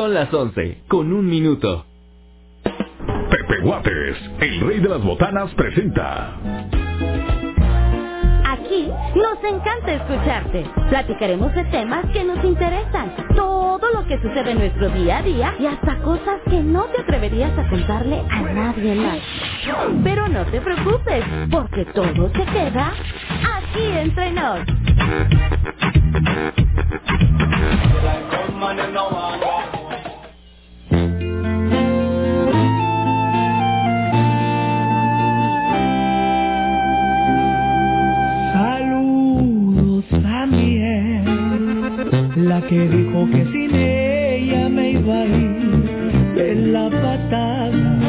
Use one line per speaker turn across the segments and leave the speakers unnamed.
Son las 11, con un minuto.
Pepe Guates, el rey de las botanas, presenta.
Aquí nos encanta escucharte. Platicaremos de temas que nos interesan, todo lo que sucede en nuestro día a día y hasta cosas que no te atreverías a contarle a nadie más. Pero no te preocupes, porque todo se queda aquí entre nos.
la que dijo que sin ella me iba a ir de la patada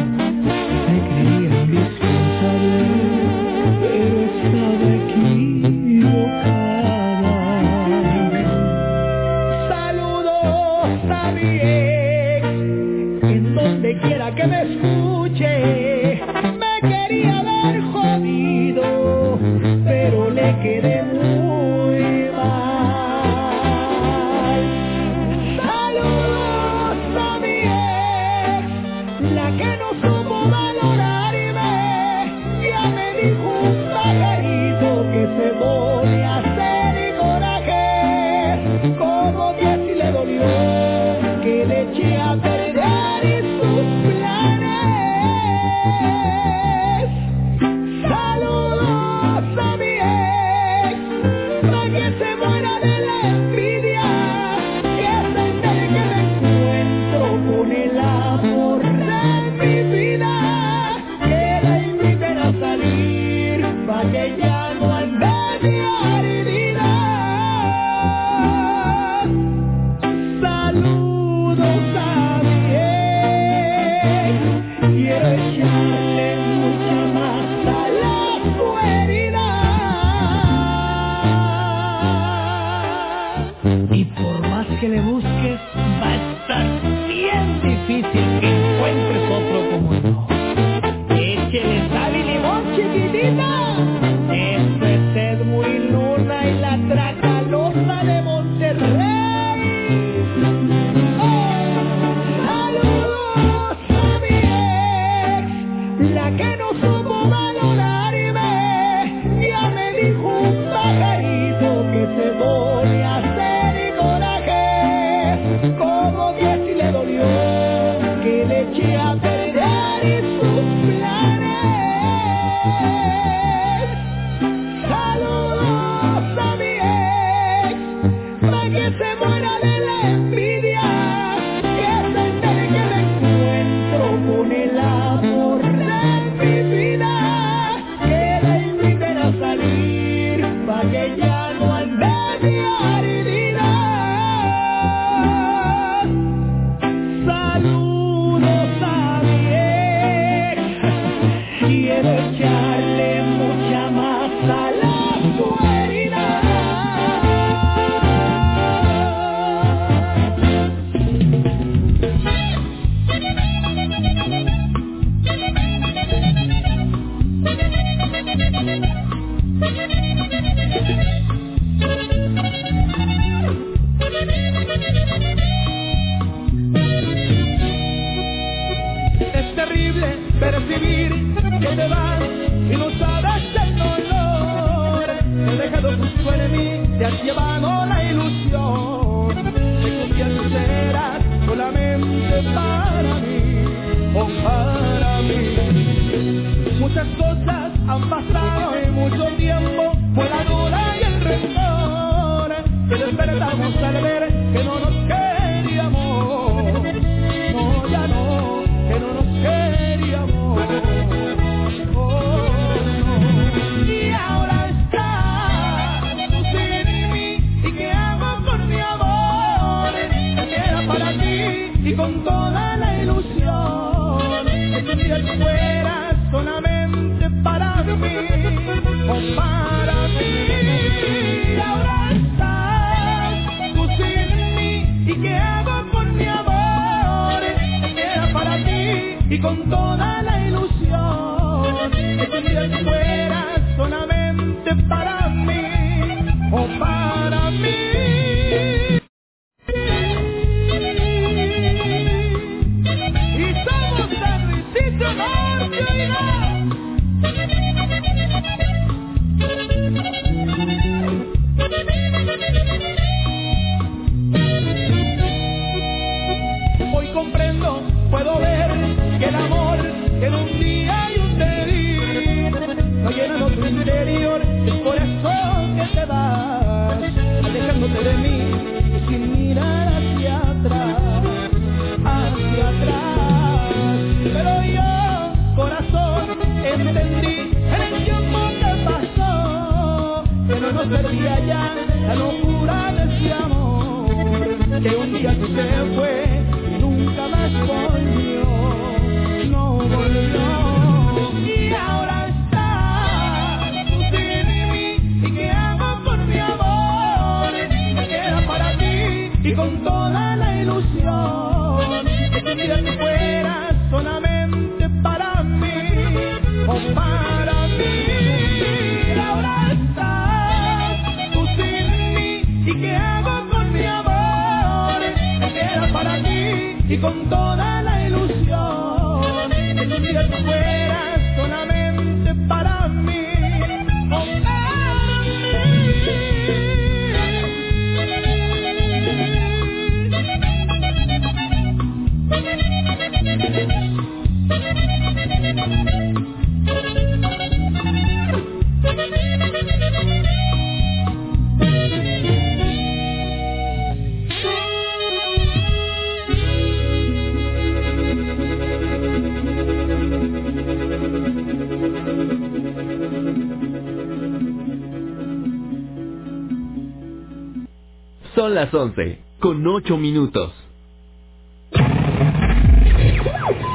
las 11, con 8 minutos.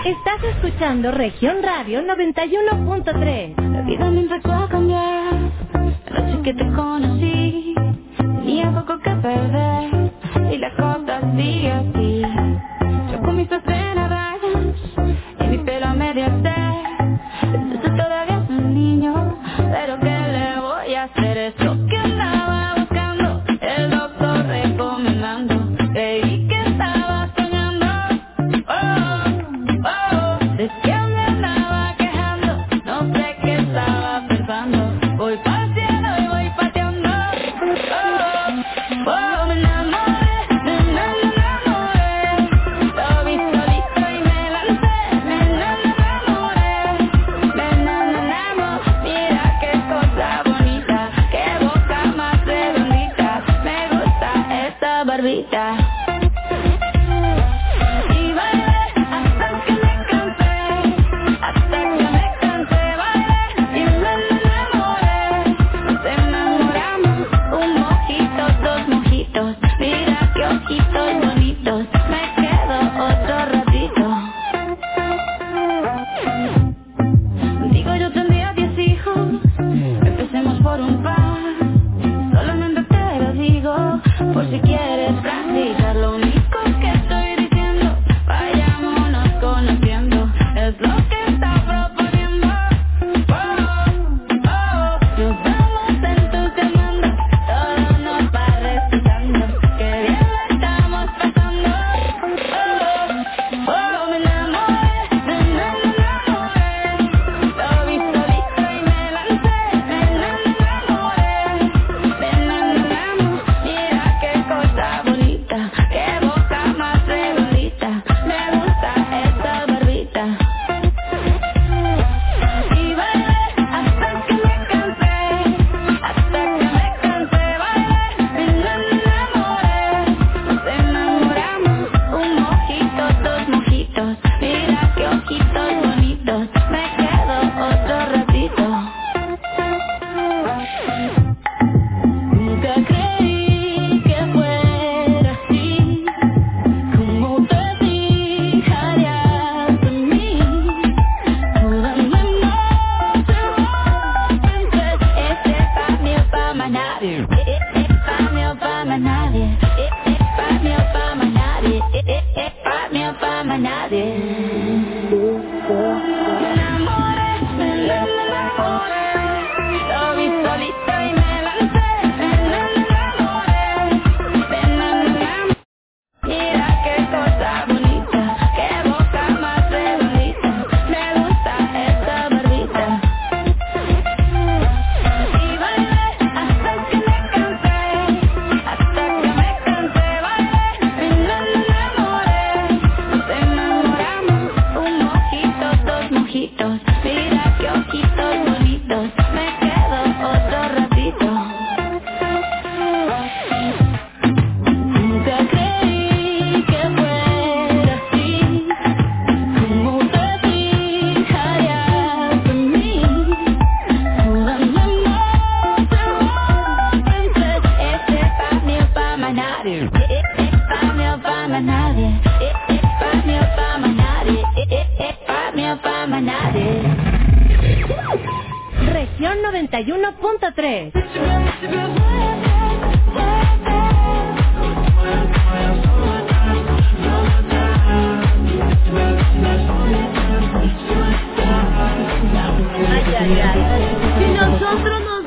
Estás escuchando Región Radio 91.3.
La vida me empezó a cambiar, la noche que te conocí, tenía poco que perder, y la cosa sigue así.
Región 91.3. Ay, ay, ay. Si nosotros nos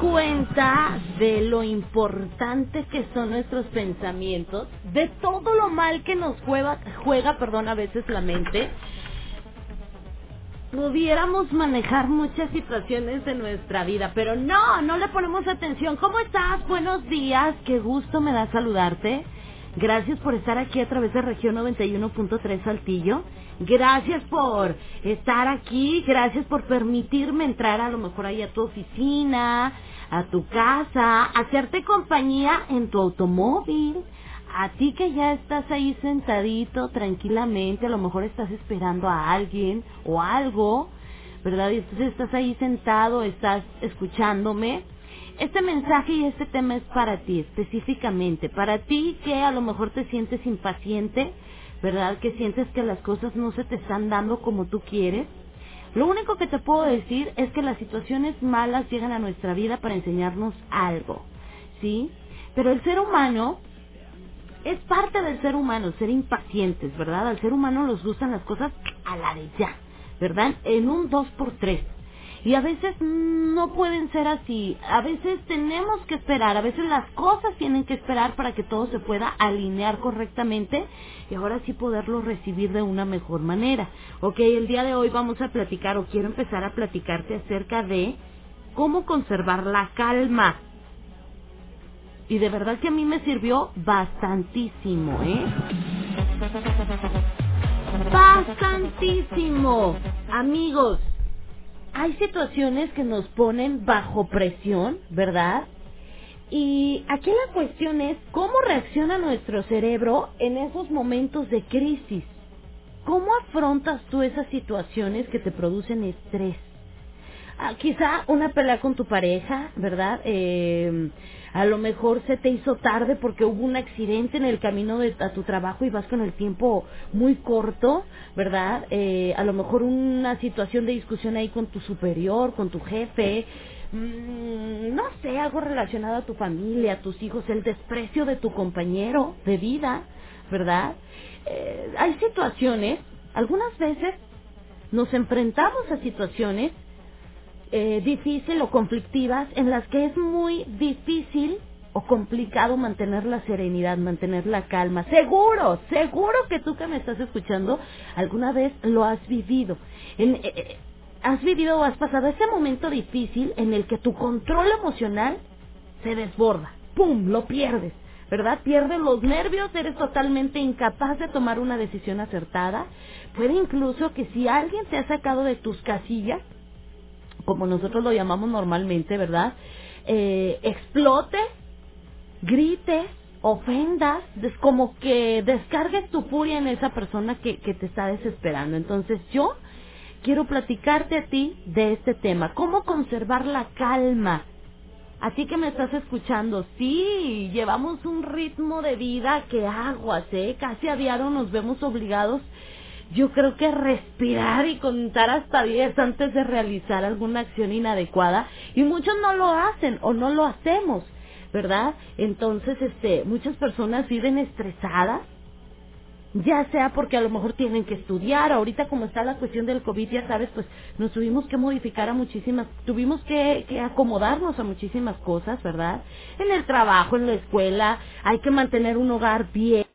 cuenta de lo importante que son nuestros pensamientos, de todo lo mal que nos juega, juega perdón, a veces la mente, pudiéramos manejar muchas situaciones de nuestra vida, pero no, no le ponemos atención. ¿Cómo estás? Buenos días, qué gusto me da saludarte. Gracias por estar aquí a través de región 91.3 Saltillo. Gracias por estar aquí, gracias por permitirme entrar a lo mejor ahí a tu oficina, a tu casa, hacerte compañía en tu automóvil. A ti que ya estás ahí sentadito tranquilamente, a lo mejor estás esperando a alguien o algo, ¿verdad? Y entonces estás ahí sentado, estás escuchándome. Este mensaje y este tema es para ti específicamente, para ti que a lo mejor te sientes impaciente, ¿verdad? Que sientes que las cosas no se te están dando como tú quieres. Lo único que te puedo decir es que las situaciones malas llegan a nuestra vida para enseñarnos algo, ¿sí? Pero el ser humano es parte del ser humano, ser impacientes, ¿verdad? Al ser humano nos gustan las cosas a la de ya, ¿verdad? En un dos por tres. Y a veces no pueden ser así, a veces tenemos que esperar, a veces las cosas tienen que esperar para que todo se pueda alinear correctamente y ahora sí poderlo recibir de una mejor manera. Ok, el día de hoy vamos a platicar o quiero empezar a platicarte acerca de cómo conservar la calma. Y de verdad que a mí me sirvió bastantísimo, ¿eh? Bastantísimo. Amigos, hay situaciones que nos ponen bajo presión, ¿verdad? Y aquí la cuestión es cómo reacciona nuestro cerebro en esos momentos de crisis. ¿Cómo afrontas tú esas situaciones que te producen estrés? Ah, quizá una pelea con tu pareja, ¿verdad? Eh, a lo mejor se te hizo tarde porque hubo un accidente en el camino de, a tu trabajo y vas con el tiempo muy corto, ¿verdad? Eh, a lo mejor una situación de discusión ahí con tu superior, con tu jefe, mm, no sé, algo relacionado a tu familia, a tus hijos, el desprecio de tu compañero de vida, ¿verdad? Eh, hay situaciones, algunas veces nos enfrentamos a situaciones eh, difícil o conflictivas en las que es muy difícil o complicado mantener la serenidad, mantener la calma. Seguro, seguro que tú que me estás escuchando alguna vez lo has vivido. Eh, eh, has vivido o has pasado ese momento difícil en el que tu control emocional se desborda. ¡Pum! Lo pierdes. ¿Verdad? Pierdes los nervios, eres totalmente incapaz de tomar una decisión acertada. Puede incluso que si alguien te ha sacado de tus casillas, como nosotros lo llamamos normalmente, ¿verdad? Eh, explote, grite, ofendas, des- como que descargues tu furia en esa persona que, que te está desesperando. Entonces yo quiero platicarte a ti de este tema, cómo conservar la calma. A ti que me estás escuchando, sí, llevamos un ritmo de vida que aguas, ¿eh? Casi a diario nos vemos obligados yo creo que respirar y contar hasta 10 antes de realizar alguna acción inadecuada y muchos no lo hacen o no lo hacemos, ¿verdad? Entonces, este, muchas personas viven estresadas, ya sea porque a lo mejor tienen que estudiar, ahorita como está la cuestión del COVID, ya sabes, pues nos tuvimos que modificar a muchísimas, tuvimos que, que acomodarnos a muchísimas cosas, ¿verdad? En el trabajo, en la escuela, hay que mantener un hogar bien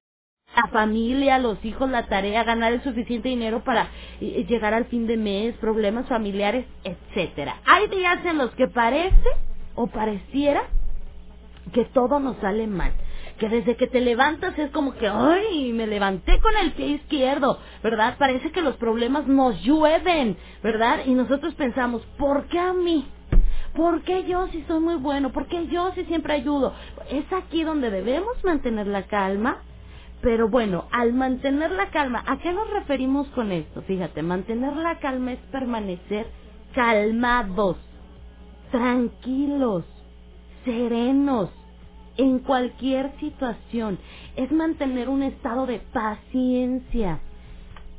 la familia, los hijos, la tarea, ganar el suficiente dinero para eh, llegar al fin de mes, problemas familiares, etcétera. Hay días en los que parece o pareciera que todo nos sale mal. Que desde que te levantas es como que, ¡ay! Me levanté con el pie izquierdo, ¿verdad? Parece que los problemas nos llueven, ¿verdad? Y nosotros pensamos, ¿por qué a mí? ¿Por qué yo si soy muy bueno? ¿Por qué yo si siempre ayudo? Es aquí donde debemos mantener la calma, pero bueno, al mantener la calma, ¿a qué nos referimos con esto? Fíjate, mantener la calma es permanecer calmados, tranquilos, serenos, en cualquier situación. Es mantener un estado de paciencia.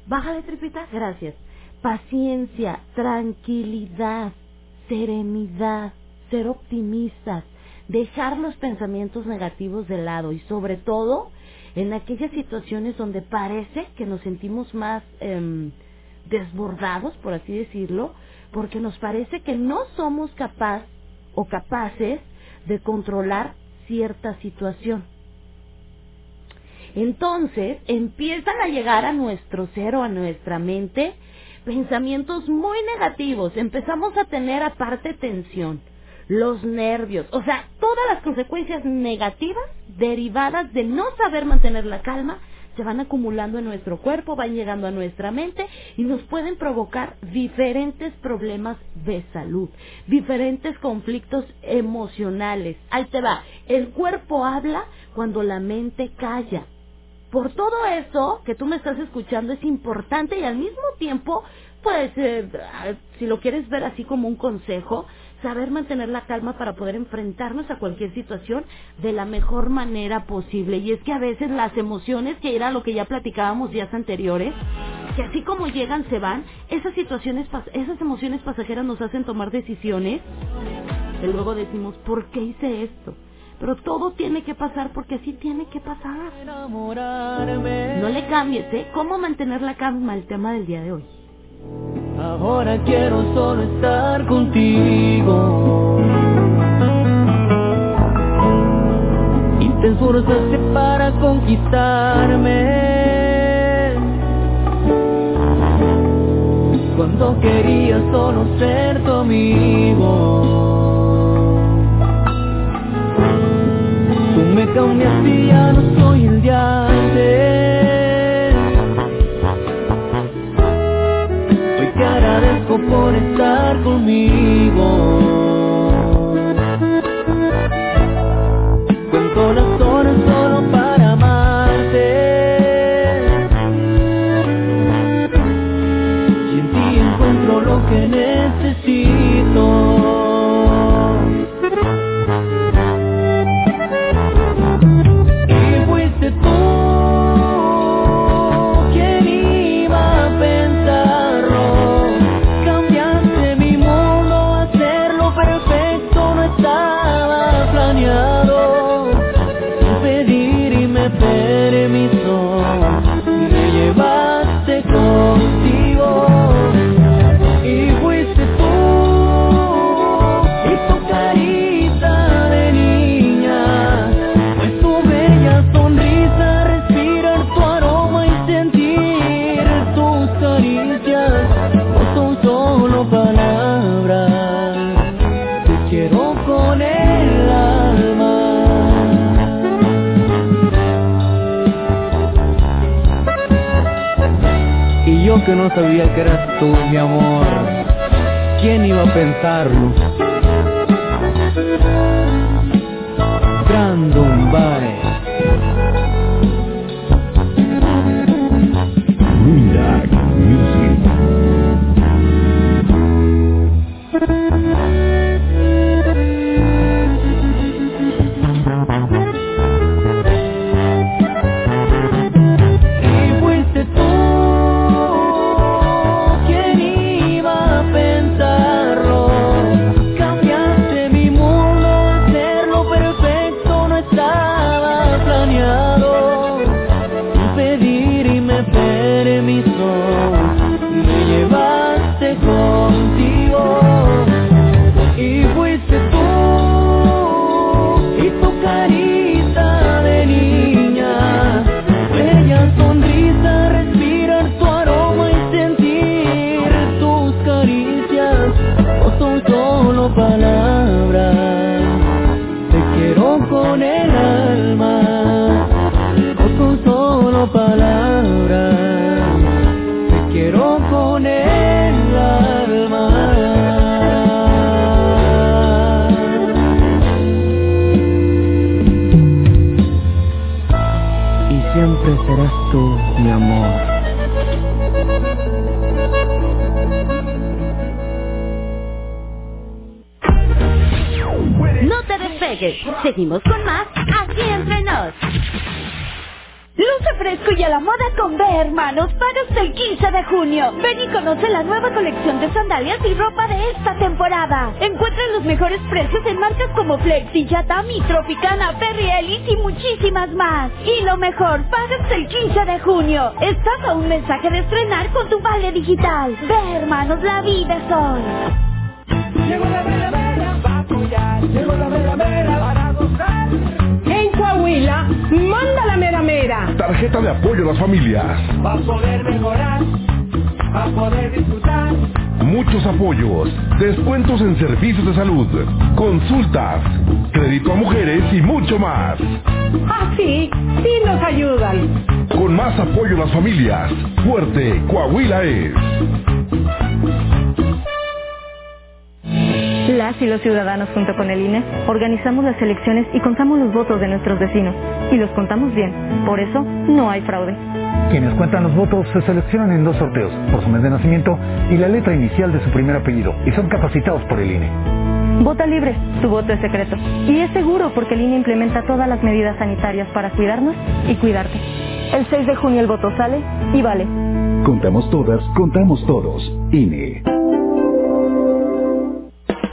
Bájale, tripita. Gracias. Paciencia, tranquilidad, serenidad, ser optimistas, dejar los pensamientos negativos de lado y sobre todo en aquellas situaciones donde parece que nos sentimos más em, desbordados, por así decirlo, porque nos parece que no somos capaz o capaces de controlar cierta situación. Entonces empiezan a llegar a nuestro ser o a nuestra mente pensamientos muy negativos. Empezamos a tener aparte tensión, los nervios, o sea, todas las consecuencias negativas derivadas de no saber mantener la calma se van acumulando en nuestro cuerpo, van llegando a nuestra mente y nos pueden provocar diferentes problemas de salud, diferentes conflictos emocionales. Ahí te va, el cuerpo habla cuando la mente calla. Por todo eso que tú me estás escuchando es importante y al mismo tiempo, pues, eh, si lo quieres ver así como un consejo, saber mantener la calma para poder enfrentarnos a cualquier situación de la mejor manera posible. Y es que a veces las emociones, que era lo que ya platicábamos días anteriores, que así como llegan se van, esas situaciones, esas emociones pasajeras nos hacen tomar decisiones y luego decimos, ¿por qué hice esto? Pero todo tiene que pasar porque así tiene que pasar. No le cambies, ¿eh? ¿Cómo mantener la calma? El tema del día de hoy.
Ahora quiero solo estar contigo. Y te esforzaste para conquistarme. Cuando quería solo ser tu amigo. Tú me cambiaste no soy el de. Por estar conmigo.
Yatami, Tropicana, Perry Elite y muchísimas más. Y lo mejor, paga hasta el 15 de junio. Estás a un mensaje de estrenar con tu vale digital. Ve, hermanos, la vida es hoy.
Llegó la mera mera para apoyar, llegó la mera mera para gozar.
En Coahuila, manda la mera mera.
Tarjeta de apoyo a las familias.
Para poder mejorar, para poder disfrutar.
Muchos apoyos, descuentos en servicios de salud, consultas, crédito a mujeres y mucho más.
Ah, sí, sí nos ayudan.
Con más apoyo a las familias, fuerte Coahuila es.
Las y los ciudadanos junto con el INE organizamos las elecciones y contamos los votos de nuestros vecinos. Y los contamos bien. Por eso no hay fraude.
Quienes cuentan los votos se seleccionan en dos sorteos, por su mes de nacimiento y la letra inicial de su primer apellido, y son capacitados por el INE.
Vota libre, tu voto es secreto. Y es seguro porque el INE implementa todas las medidas sanitarias para cuidarnos y cuidarte. El 6 de junio el voto sale y vale.
Contamos todas, contamos todos. INE.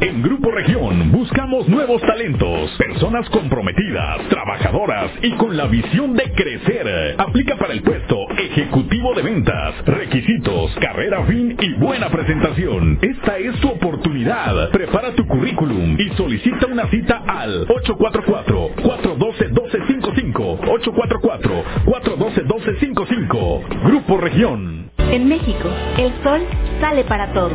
En Grupo Región buscamos nuevos talentos, personas comprometidas, trabajadoras y con la visión de crecer. Aplica para el puesto ejecutivo de ventas, requisitos, carrera fin y buena presentación. Esta es tu oportunidad. Prepara tu currículum y solicita una cita al 844-412-1255. 844-412-1255. Grupo Región.
En México, el sol sale para todos.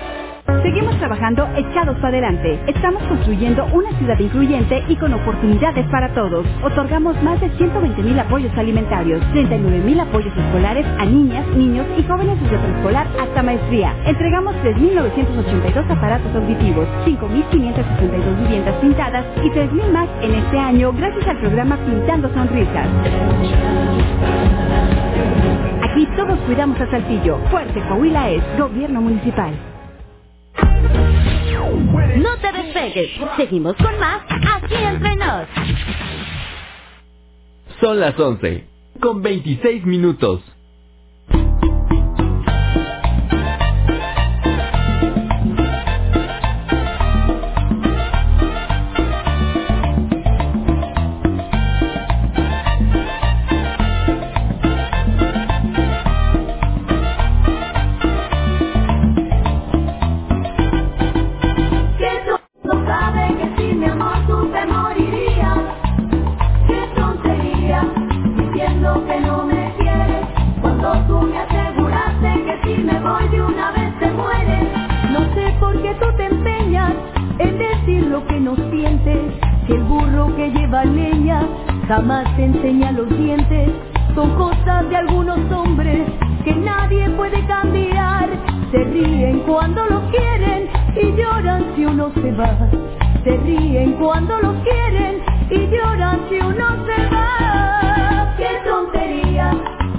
Seguimos trabajando echados para adelante. Estamos construyendo una ciudad incluyente y con oportunidades para todos. Otorgamos más de 120 mil apoyos alimentarios, 39 mil apoyos escolares a niñas, niños y jóvenes desde preescolar hasta maestría. Entregamos 3.982 aparatos auditivos, 5.562 viviendas pintadas y 3.000 más en este año gracias al programa Pintando Sonrisas. Aquí todos cuidamos a Saltillo. Fuerte Coahuila es Gobierno Municipal.
No te despegues. Seguimos con más aquí entre nos.
Son las 11 con 26 minutos.
lleva leña, jamás enseña los dientes, son cosas de algunos hombres que nadie puede cambiar, se ríen cuando lo quieren y lloran si uno se va, se ríen cuando lo quieren y lloran si uno se va, qué tontería,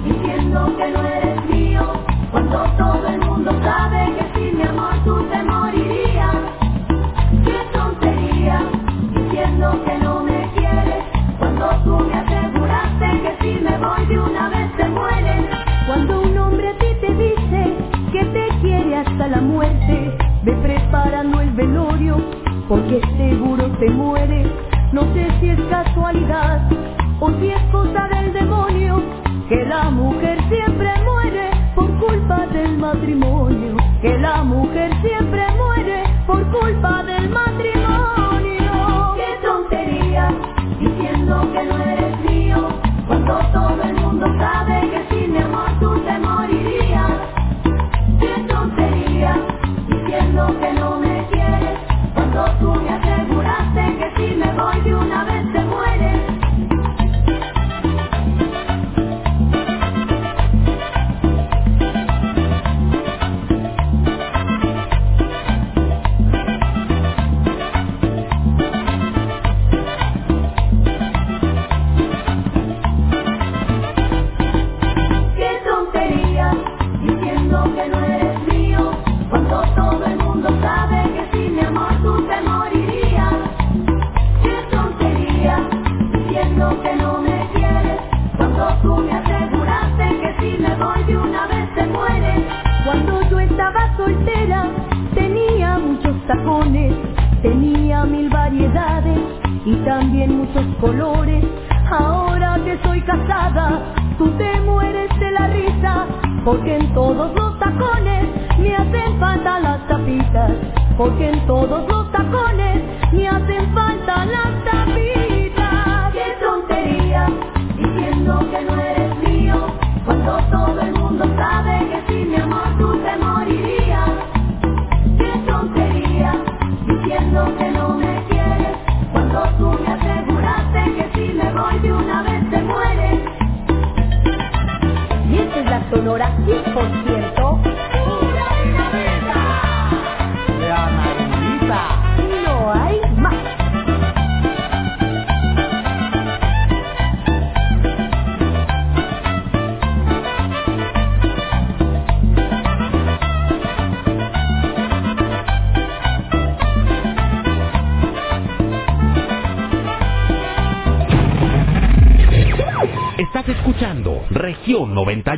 diciendo que no eres mío, cuando todo el mundo sabe que sin mi amor tú te morirías, qué tontería, diciendo que no me hasta la muerte, ve preparando el velorio, porque seguro te muere. No sé si es casualidad o si es cosa del demonio, que la mujer siempre muere por culpa del matrimonio, que la mujer siempre muere por culpa del matrimonio. ¡Qué tontería! Diciendo que no eres mío, cuando todo el mundo sabe.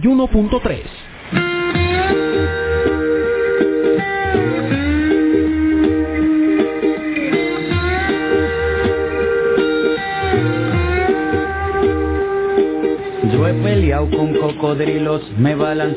91.3.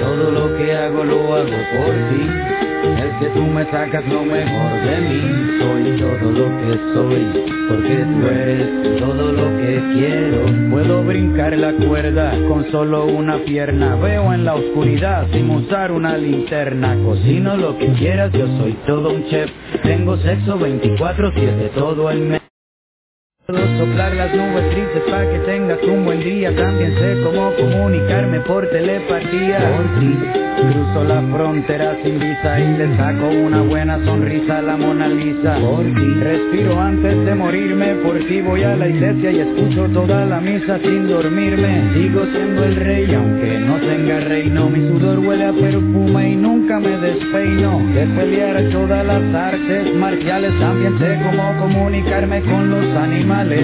Todo lo que hago lo hago por ti. Es que tú me sacas lo mejor de mí. Soy todo lo que soy porque tú eres todo lo que quiero. Puedo brincar la cuerda con solo una pierna. Veo en la oscuridad sin usar una linterna. Cocino lo que quieras, yo soy todo un chef. Tengo sexo 24-7 todo el mes. Soplar las nubes tristes para que tengas un buen día. También sé cómo comunicarme por telepatía. Por ti, cruzo la frontera sin visa y le saco una buena sonrisa a la Mona Lisa. Por ti, respiro antes de morirme. Por ti voy a la iglesia y escucho toda la misa sin dormirme. Sigo siendo el rey aunque no tenga reino. Mi sudor huele a perfume y nunca me despeino. De pelear todas las artes marciales también sé cómo comunicarme con los animales.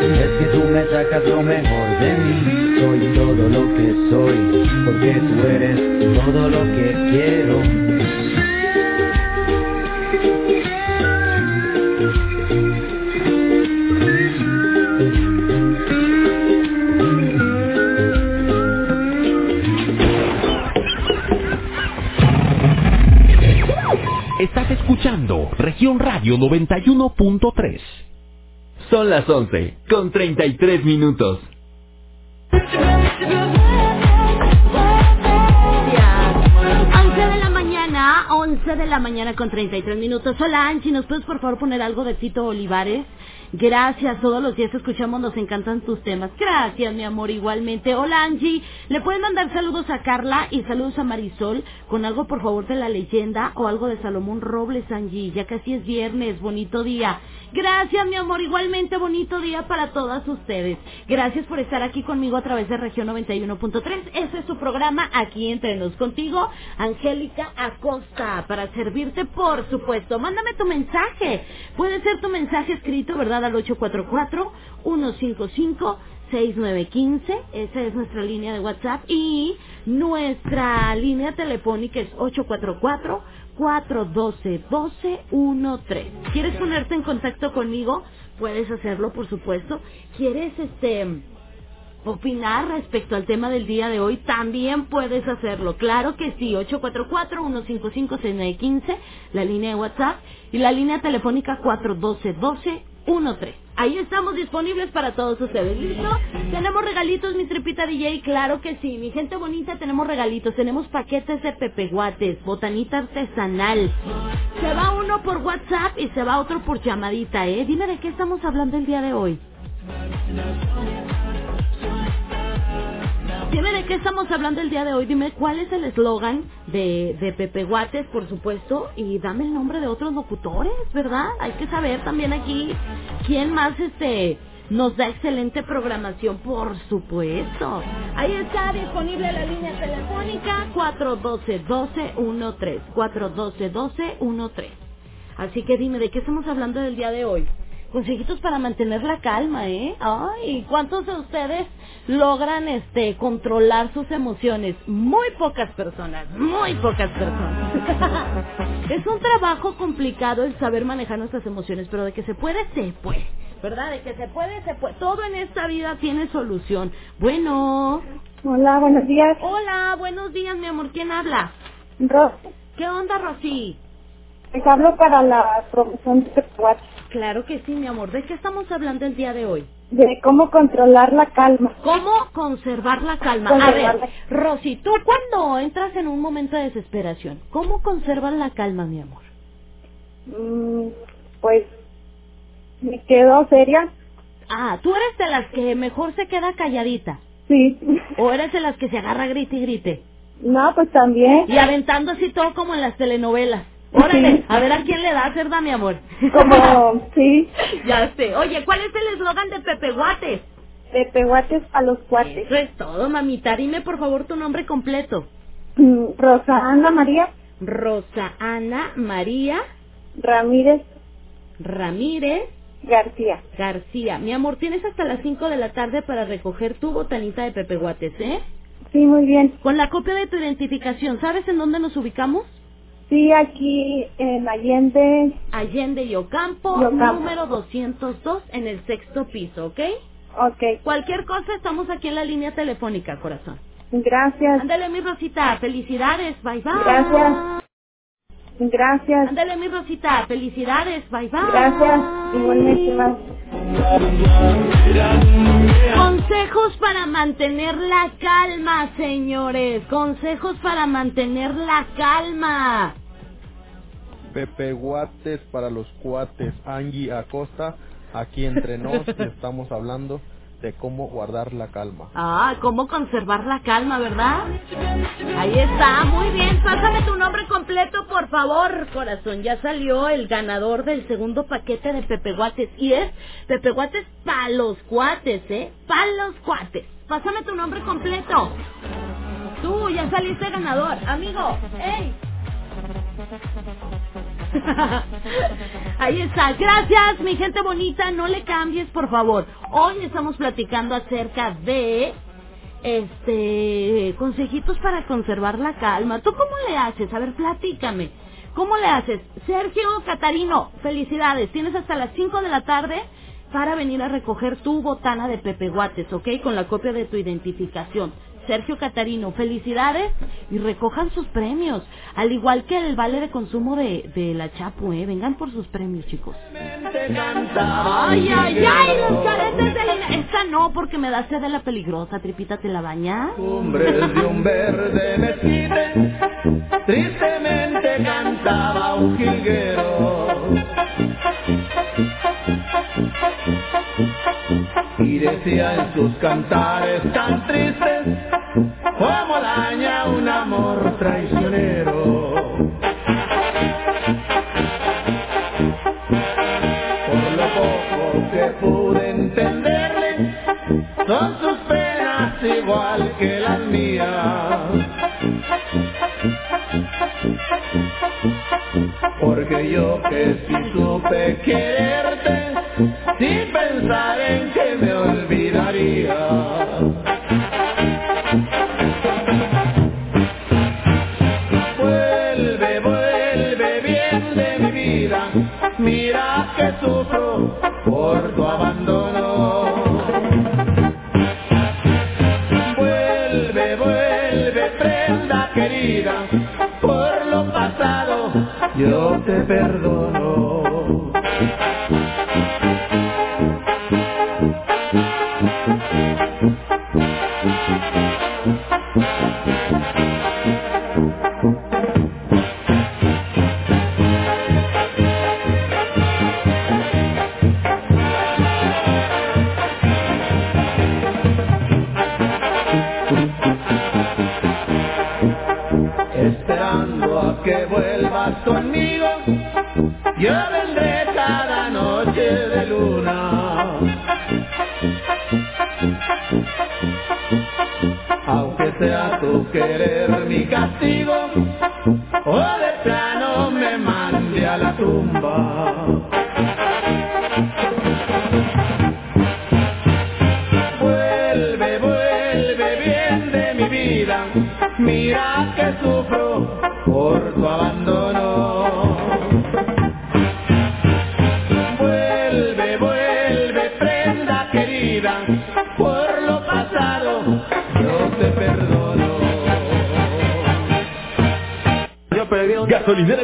Es que tú me sacas lo mejor de mí. Soy todo lo que soy, porque tú eres todo lo que quiero.
Estás escuchando Región Radio 91.3. Son las 11 con 33 minutos.
11 de la mañana, 11 de la mañana con 33 minutos. Hola Anchi, ¿nos puedes por favor poner algo de Tito Olivares? Gracias, todos los días escuchamos, nos encantan tus temas. Gracias, mi amor, igualmente. Hola Angie, ¿le pueden mandar saludos a Carla y saludos a Marisol con algo por favor de la leyenda o algo de Salomón Robles, Angie? Ya casi es viernes, bonito día. Gracias, mi amor, igualmente bonito día para todas ustedes. Gracias por estar aquí conmigo a través de Región 91.3. Ese es su programa, aquí entre nos contigo, Angélica Acosta, para servirte, por supuesto. Mándame tu mensaje. Puede ser tu mensaje escrito, ¿verdad? Al 844-155-6915. Esa es nuestra línea de WhatsApp. Y nuestra línea telefónica es 844 412-1213. ¿Quieres ponerte en contacto conmigo? Puedes hacerlo, por supuesto. ¿Quieres este opinar respecto al tema del día de hoy? También puedes hacerlo. Claro que sí. 844-155-6915, la línea de WhatsApp y la línea telefónica 412-1213. Ahí estamos disponibles para todos ustedes. ¿Listo? Tenemos regalitos, mi tripita DJ. Claro que sí. Mi gente bonita, tenemos regalitos. Tenemos paquetes de pepeguates, botanita artesanal. Se va uno por WhatsApp y se va otro por llamadita, ¿eh? Dime de qué estamos hablando el día de hoy. Dime de qué estamos hablando el día de hoy. Dime cuál es el eslogan de, de Pepe Guates, por supuesto. Y dame el nombre de otros locutores, ¿verdad? Hay que saber también aquí quién más este nos da excelente programación, por supuesto. Ahí está disponible la línea telefónica 412-1213. 412-1213. Así que dime, ¿de qué estamos hablando del día de hoy? Consejitos para mantener la calma, ¿eh? Ay, ¿cuántos de ustedes logran este controlar sus emociones? Muy pocas personas, muy pocas personas. es un trabajo complicado el saber manejar nuestras emociones, pero de que se puede, se puede. ¿Verdad? De que se puede, se puede. Todo en esta vida tiene solución. Bueno.
Hola, buenos días.
Hola, buenos días, mi amor. ¿Quién habla?
Rosy.
¿Qué onda, Rosy?
Les hablo para la promoción de.
Claro que sí, mi amor. ¿De qué estamos hablando el día de hoy?
De cómo controlar la calma.
¿Cómo conservar la calma?
Conservar
A ver, Rosy, tú cuando entras en un momento de desesperación, ¿cómo conservas la calma, mi amor?
Mm, pues me quedo seria.
Ah, tú eres de las que mejor se queda calladita.
Sí.
¿O eres de las que se agarra grite y grite?
No, pues también.
Y aventando así todo como en las telenovelas. Órale,
Sí.
a ver a quién le das, ¿verdad, mi amor?
Como, sí.
Ya sé. Oye, ¿cuál es el eslogan de Pepe Guates?
Pepeguates a los cuates.
Eso es todo, mamita. Dime, por favor, tu nombre completo.
Mm, Rosa Ana María
Rosa Ana María
Ramírez
Ramírez
García.
García. Mi amor, tienes hasta las 5 de la tarde para recoger tu botanita de Pepe Guates, ¿eh?
Sí, muy bien.
Con la copia de tu identificación, ¿sabes en dónde nos ubicamos?
Sí, aquí en Allende.
Allende y Ocampo,
Ocampo.
número 202 en el sexto piso, ¿ok?
Ok,
Cualquier cosa, estamos aquí en la línea telefónica, corazón.
gracias.
Ándale, mi Rosita, felicidades, bye bye.
Gracias. Gracias.
Ándale, mi Rosita, felicidades, bye bye.
Gracias. Igualmente, más.
Consejos para mantener la calma, señores. Consejos para mantener la calma.
Pepe Guates para los cuates. Angie Acosta, aquí entre nos estamos hablando de cómo guardar la calma.
Ah, cómo conservar la calma, ¿verdad? Ahí está, muy bien. Pásame tu nombre completo, por favor, corazón. Ya salió el ganador del segundo paquete de Pepe Guates. Y es Pepe Guates para los cuates, ¿eh? Para los cuates. Pásame tu nombre completo. Tú, ya saliste ganador. Amigo, ¡ey! Ahí está. Gracias, mi gente bonita. No le cambies, por favor. Hoy estamos platicando acerca de este, consejitos para conservar la calma. ¿Tú cómo le haces? A ver, platícame. ¿Cómo le haces? Sergio Catarino, felicidades. Tienes hasta las 5 de la tarde para venir a recoger tu botana de Pepe Guates, ¿ok? Con la copia de tu identificación. Sergio Catarino, felicidades y recojan sus premios. Al igual que el vale de consumo de, de la Chapu, ¿eh? Vengan por sus premios, chicos. Ay, ay, ay, los caretes de Lina. Esta no, porque me da sed de la peligrosa. Tripita, ¿te la bañas?
Cumbres de un verde mezquite, tristemente cantaba un jilguero. Y decía en sus cantares tan tristes, como daña un amor traicionero. Por lo poco que pude entenderle, son sus penas igual que las mías. Porque yo que sí supe quererte, sin pensar en que me olvidaría. Te perdono. Querer mi castigo, o de plano me mande a la tumba.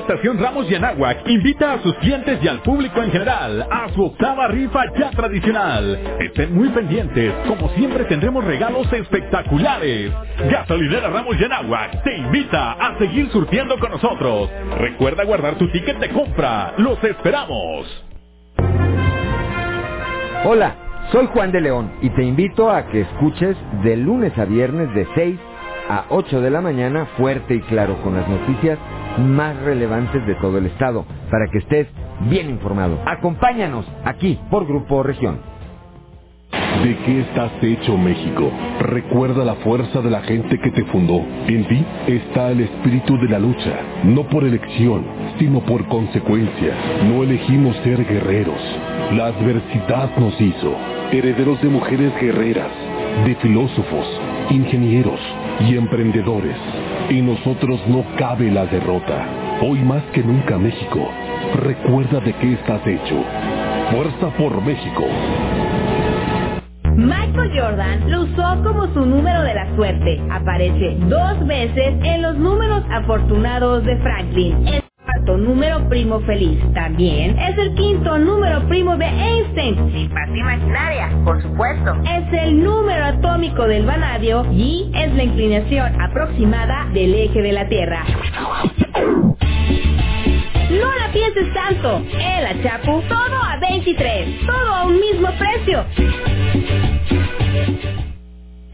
Estación Ramos y invita a sus clientes y al público en general a su octava rifa ya tradicional. Estén muy pendientes, como siempre tendremos regalos espectaculares. Gasolinera Ramos y te invita a seguir surtiendo con nosotros. Recuerda guardar tu ticket de compra. Los esperamos.
Hola, soy Juan de León y te invito a que escuches de lunes a viernes de 6 a 8 de la mañana fuerte y claro con las noticias más relevantes de todo el estado para que estés bien informado. Acompáñanos aquí por Grupo Región.
¿De qué estás hecho México? Recuerda la fuerza de la gente que te fundó. En ti está el espíritu de la lucha, no por elección, sino por consecuencia. No elegimos ser guerreros. La adversidad nos hizo herederos de mujeres guerreras, de filósofos, ingenieros y emprendedores. En nosotros no cabe la derrota. Hoy más que nunca México, recuerda de qué estás hecho. Fuerza por México.
Michael Jordan lo usó como su número de la suerte. Aparece dos veces en los números afortunados de Franklin. Cuarto número primo feliz. También es el quinto número primo de Einstein. Sin paz imaginaria, por supuesto. Es el número atómico del vanadio y es la inclinación aproximada del eje de la Tierra. No la pienses tanto. El Achapu, todo a 23. Todo a un mismo precio.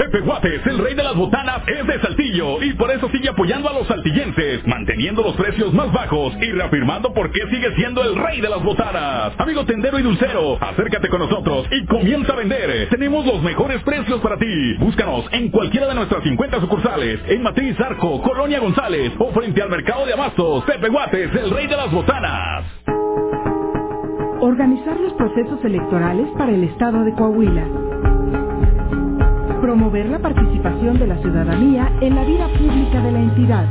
Pepe Guates, el rey de las botanas, es de Saltillo y por eso sigue apoyando a los saltillenses, manteniendo los precios más bajos y reafirmando por qué sigue siendo el rey de las botanas. Amigo tendero y dulcero, acércate con nosotros y comienza a vender. Tenemos los mejores precios para ti. Búscanos en cualquiera de nuestras 50 sucursales, en Matriz Arco, Colonia González o frente al mercado de Abastos. Pepe Guates, el rey de las botanas.
Organizar los procesos electorales para el Estado de Coahuila. Promover la participación de la ciudadanía en la vida pública de la entidad.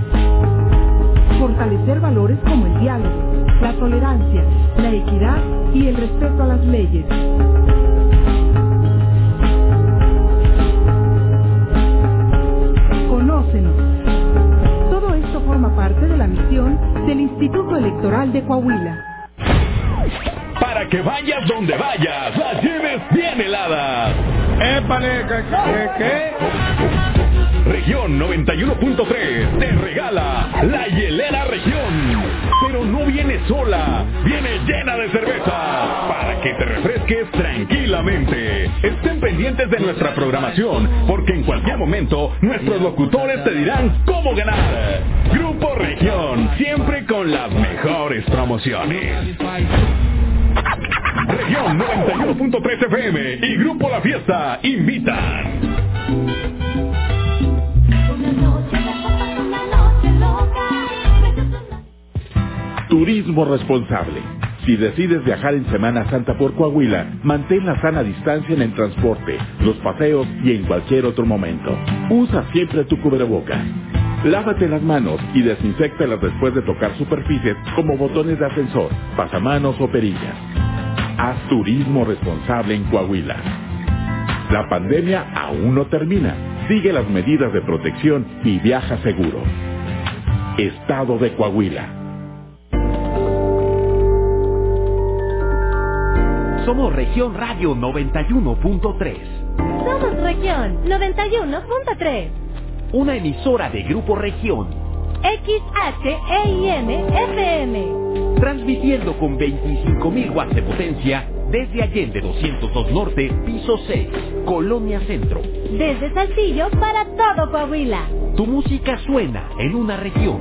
Fortalecer valores como el diálogo, la tolerancia, la equidad y el respeto a las leyes. Conócenos. Todo esto forma parte de la misión del Instituto Electoral de Coahuila.
Para que vayas donde vayas, las lleves bien heladas.
Qué?
Región 91.3 te regala la hielera región. Pero no viene sola, viene llena de cerveza para que te refresques tranquilamente. Estén pendientes de nuestra programación porque en cualquier momento nuestros locutores te dirán cómo ganar. Grupo Región, siempre con las mejores promociones. Región 91.3 FM y Grupo La Fiesta invitan.
Turismo responsable. Si decides viajar en Semana Santa por Coahuila, mantén la sana distancia en el transporte, los paseos y en cualquier otro momento. Usa siempre tu cubrebocas. Lávate las manos y desinfectalas después de tocar superficies como botones de ascensor, pasamanos o perillas. Haz turismo responsable en Coahuila. La pandemia aún no termina. Sigue las medidas de protección y viaja seguro. Estado de Coahuila.
Somos Región Radio 91.3.
Somos Región 91.3.
Una emisora de Grupo Región.
XHEIM FM.
Transmitiendo con 25.000 watts de potencia desde Allende 202 Norte, piso 6, Colonia Centro.
Desde Saltillo para todo Coahuila.
Tu música suena en una región.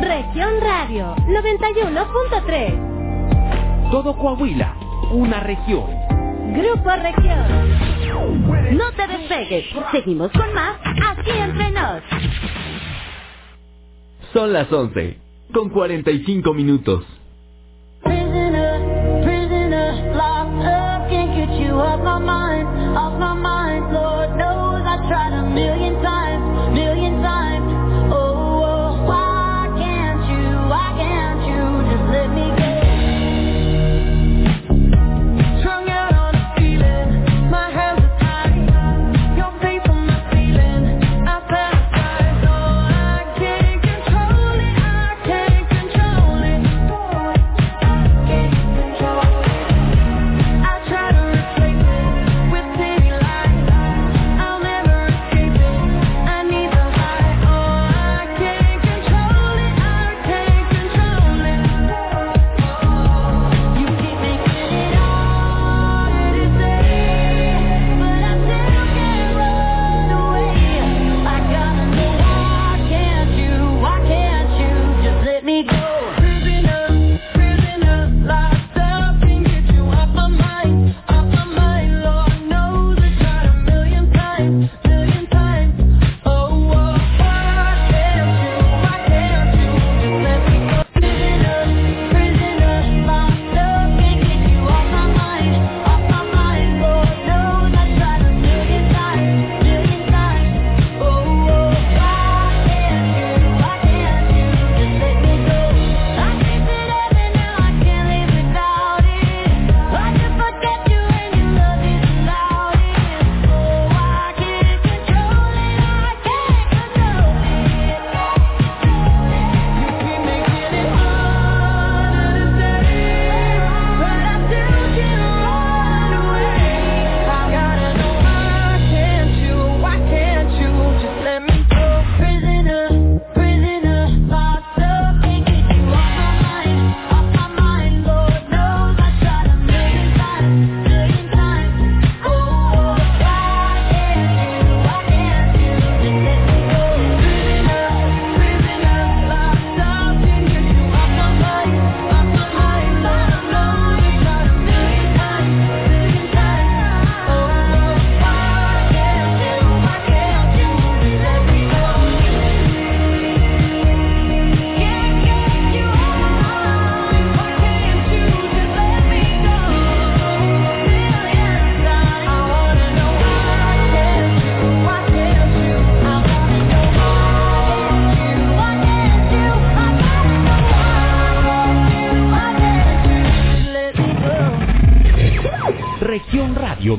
Región Radio 91.3.
Todo Coahuila, una región.
Grupo Región. No te despegues. Seguimos con más aquí entre nos.
Son las 11, con 45 minutos.
of my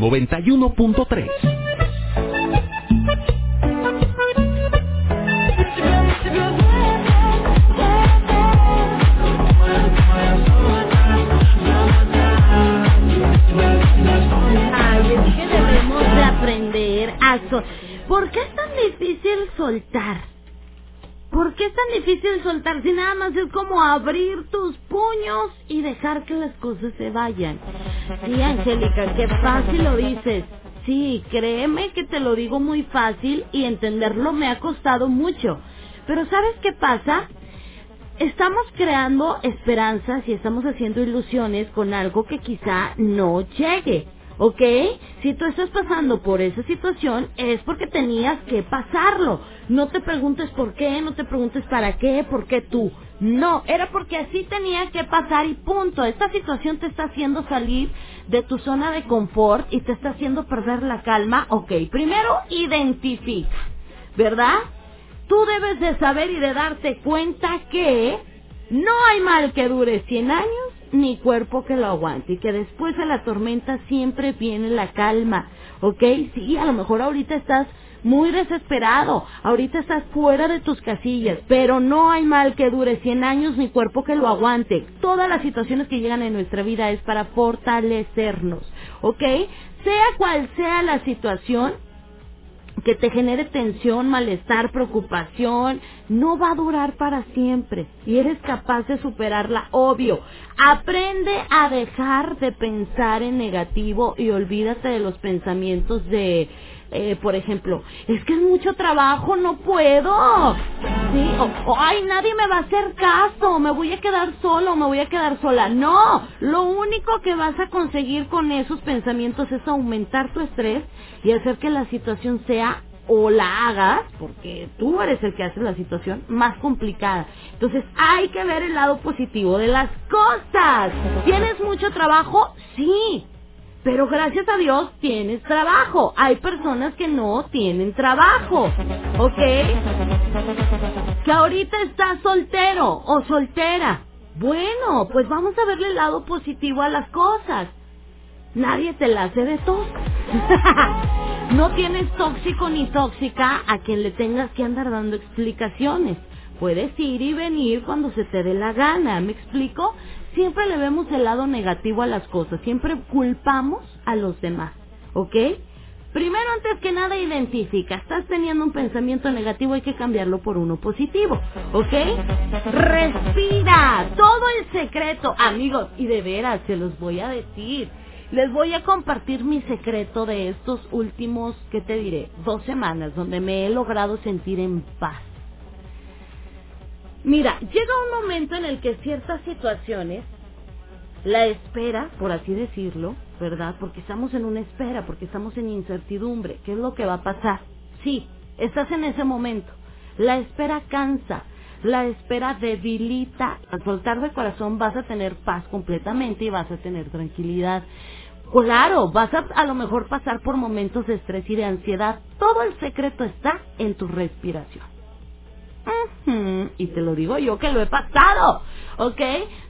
91.3.
Ay, es que debemos de aprender a sol- ¿Por qué es tan difícil soltar? ¿Por qué es tan difícil soltar si nada más es como abrir tus y dejar que las cosas se vayan? Sí, Angélica, qué fácil lo dices. Sí, créeme que te lo digo muy fácil y entenderlo me ha costado mucho. Pero ¿sabes qué pasa? Estamos creando esperanzas y estamos haciendo ilusiones con algo que quizá no llegue. ¿Ok? Si tú estás pasando por esa situación es porque tenías que pasarlo. No te preguntes por qué, no te preguntes para qué, por qué tú. No, era porque así tenía que pasar y punto. Esta situación te está haciendo salir de tu zona de confort y te está haciendo perder la calma. Ok, primero identifica, ¿verdad? Tú debes de saber y de darte cuenta que no hay mal que dure 100 años ni cuerpo que lo aguante y que después de la tormenta siempre viene la calma, ¿ok? Sí, a lo mejor ahorita estás muy desesperado, ahorita estás fuera de tus casillas, pero no hay mal que dure 100 años ni cuerpo que lo aguante. Todas las situaciones que llegan en nuestra vida es para fortalecernos, ¿ok? Sea cual sea la situación, que te genere tensión, malestar, preocupación, no va a durar para siempre y eres capaz de superarla, obvio. Aprende a dejar de pensar en negativo y olvídate de los pensamientos de, eh, por ejemplo, es que es mucho trabajo, no puedo. Sí, o, o, ay, nadie me va a hacer caso, me voy a quedar solo, me voy a quedar sola. No, lo único que vas a conseguir con esos pensamientos es aumentar tu estrés y hacer que la situación sea o la hagas, porque tú eres el que hace la situación más complicada. Entonces hay que ver el lado positivo de las cosas. ¿Tienes mucho trabajo? Sí. Pero gracias a Dios tienes trabajo. Hay personas que no tienen trabajo. ¿Ok? Que ahorita estás soltero o soltera. Bueno, pues vamos a verle el lado positivo a las cosas. Nadie te la hace de todo. no tienes tóxico ni tóxica a quien le tengas que andar dando explicaciones. Puedes ir y venir cuando se te dé la gana, ¿me explico? Siempre le vemos el lado negativo a las cosas, siempre culpamos a los demás, ¿ok? Primero, antes que nada, identifica. Estás teniendo un pensamiento negativo, hay que cambiarlo por uno positivo, ¿ok? Respira. Todo el secreto, amigos, y de veras, se los voy a decir. Les voy a compartir mi secreto de estos últimos, ¿qué te diré? Dos semanas, donde me he logrado sentir en paz. Mira, llega un momento en el que ciertas situaciones, la espera, por así decirlo, ¿verdad? Porque estamos en una espera, porque estamos en incertidumbre. ¿Qué es lo que va a pasar? Sí, estás en ese momento. La espera cansa, la espera debilita. Al soltar de corazón vas a tener paz completamente y vas a tener tranquilidad. Claro, vas a a lo mejor pasar por momentos de estrés y de ansiedad. Todo el secreto está en tu respiración. Y te lo digo yo que lo he pasado, ¿ok?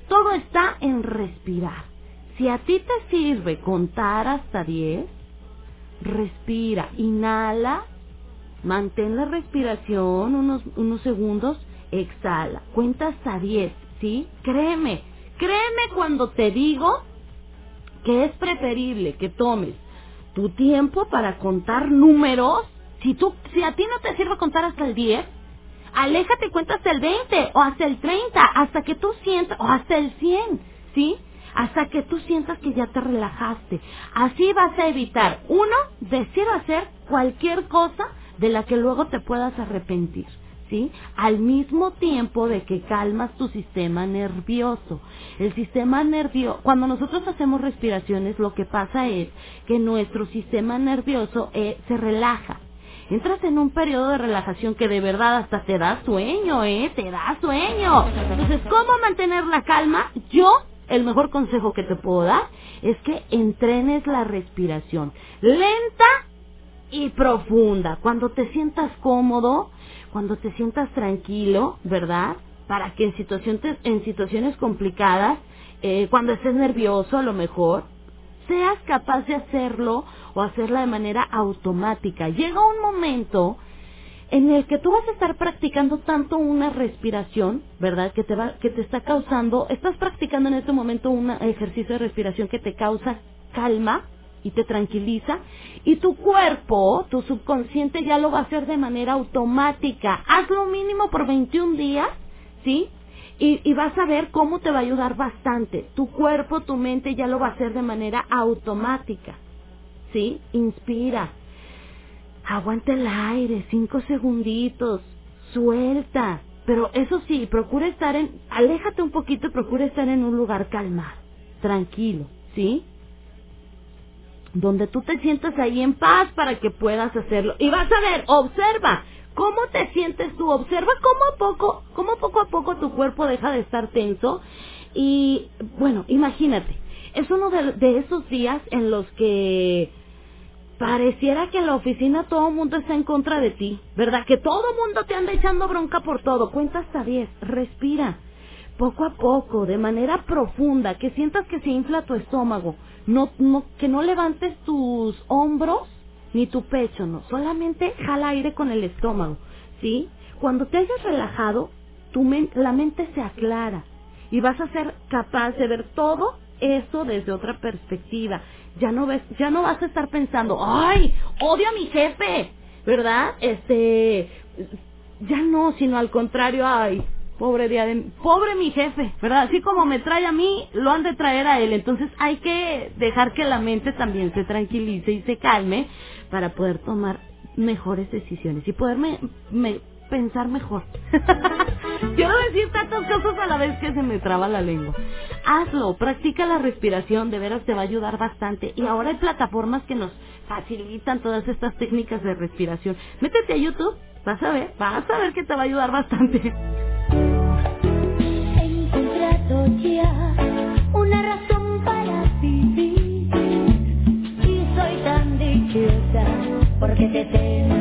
Todo está en respirar. Si a ti te sirve contar hasta 10, respira, inhala, mantén la respiración unos, unos segundos, exhala, cuenta hasta 10, ¿sí? Créeme, créeme cuando te digo que es preferible que tomes tu tiempo para contar números. Si, tú, si a ti no te sirve contar hasta el 10, aléjate cuenta hasta el 20 o hasta el 30, hasta que tú sientas, o hasta el 100, ¿sí? Hasta que tú sientas que ya te relajaste. Así vas a evitar, uno, decir o hacer cualquier cosa de la que luego te puedas arrepentir. ¿Sí? Al mismo tiempo de que calmas tu sistema nervioso. El sistema nervioso, cuando nosotros hacemos respiraciones, lo que pasa es que nuestro sistema nervioso eh, se relaja entras en un periodo de relajación que de verdad hasta te da sueño, ¿eh? Te da sueño. Entonces, ¿cómo mantener la calma? Yo, el mejor consejo que te puedo dar es que entrenes la respiración lenta y profunda. Cuando te sientas cómodo, cuando te sientas tranquilo, ¿verdad? Para que en, situaciones, en situaciones complicadas, eh, cuando estés nervioso a lo mejor, seas capaz de hacerlo o hacerla de manera automática. Llega un momento en el que tú vas a estar practicando tanto una respiración, ¿verdad? Que te va, que te está causando, estás practicando en este momento un ejercicio de respiración que te causa calma y te tranquiliza y tu cuerpo, tu subconsciente ya lo va a hacer de manera automática. Haz lo mínimo por 21 días, ¿sí? Y, y, vas a ver cómo te va a ayudar bastante. Tu cuerpo, tu mente ya lo va a hacer de manera automática. ¿Sí? Inspira. Aguanta el aire, cinco segunditos. Suelta. Pero eso sí, procura estar en, aléjate un poquito y procura estar en un lugar calmado, tranquilo, ¿sí? Donde tú te sientas ahí en paz para que puedas hacerlo. Y vas a ver, observa, ¿Cómo te sientes tú? Observa cómo a poco, cómo poco a poco tu cuerpo deja de estar tenso. Y bueno, imagínate, es uno de, esos días en los que pareciera que en la oficina todo el mundo está en contra de ti, ¿verdad? Que todo el mundo te anda echando bronca por todo. Cuenta hasta 10, respira. Poco a poco, de manera profunda, que sientas que se infla tu estómago. No, que no levantes tus hombros ni tu pecho, no, solamente jala aire con el estómago, ¿sí? Cuando te hayas relajado, tu la mente se aclara y vas a ser capaz de ver todo eso desde otra perspectiva. Ya no ves, ya no vas a estar pensando, "Ay, odio a mi jefe", ¿verdad? Este, ya no, sino al contrario, "Ay, pobre día de pobre mi jefe, ¿verdad? Así como me trae a mí, lo han de traer a él. Entonces hay que dejar que la mente también se tranquilice y se calme para poder tomar mejores decisiones y poderme me, pensar mejor. Quiero decir tantas cosas a la vez que se me traba la lengua. Hazlo, practica la respiración, de veras te va a ayudar bastante. Y ahora hay plataformas que nos facilitan todas estas técnicas de respiración. Métete a YouTube, vas a ver, vas a ver que te va a ayudar bastante.
encontrado ya una razón para vivir y soy tan porque te tengo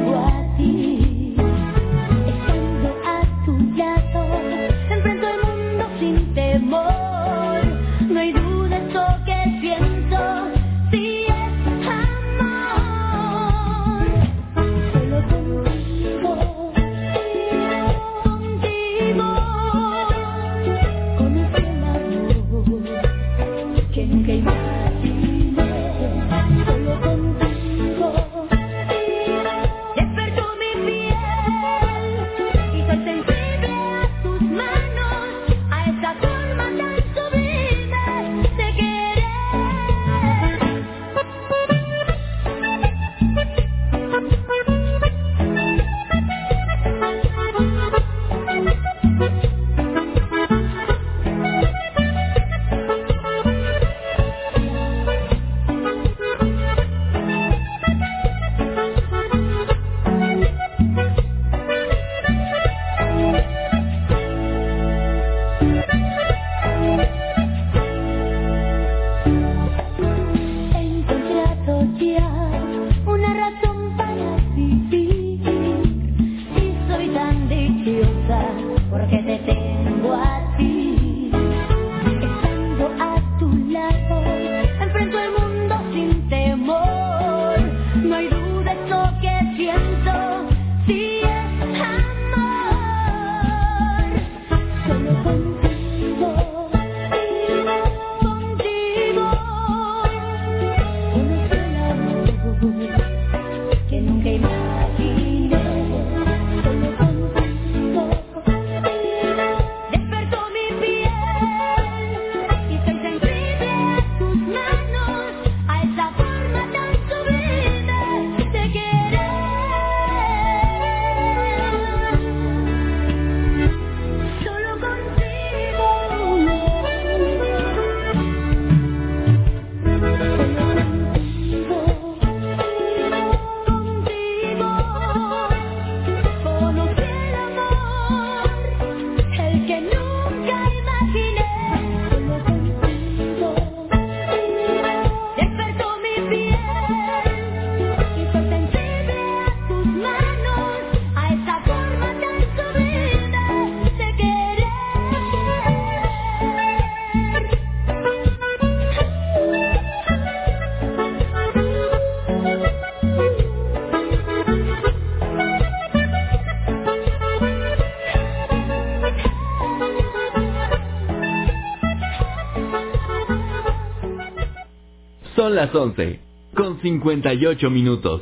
Son las 11, con 58 minutos.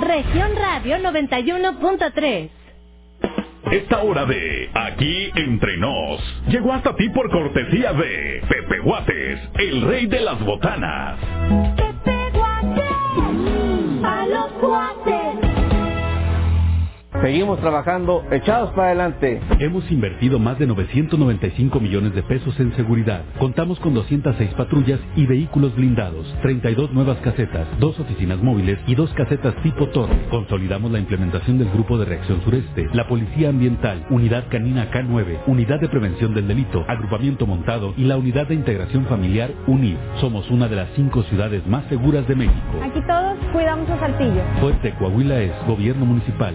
Región Radio 91.3.
Esta hora de Aquí Entre Nos llegó hasta ti por cortesía de
trabajando, echados para adelante.
Hemos invertido más de 995 millones de pesos en seguridad. Contamos con 206 patrullas y vehículos blindados, 32 nuevas casetas, dos oficinas móviles y dos casetas tipo torre. Consolidamos la implementación del Grupo de Reacción Sureste, la Policía Ambiental, Unidad Canina K9, Unidad de Prevención del Delito, Agrupamiento Montado y la Unidad de Integración Familiar UNID. Somos una de las cinco ciudades más seguras de México.
Aquí todos cuidamos a Saltillo.
Fuerte Coahuila es Gobierno Municipal.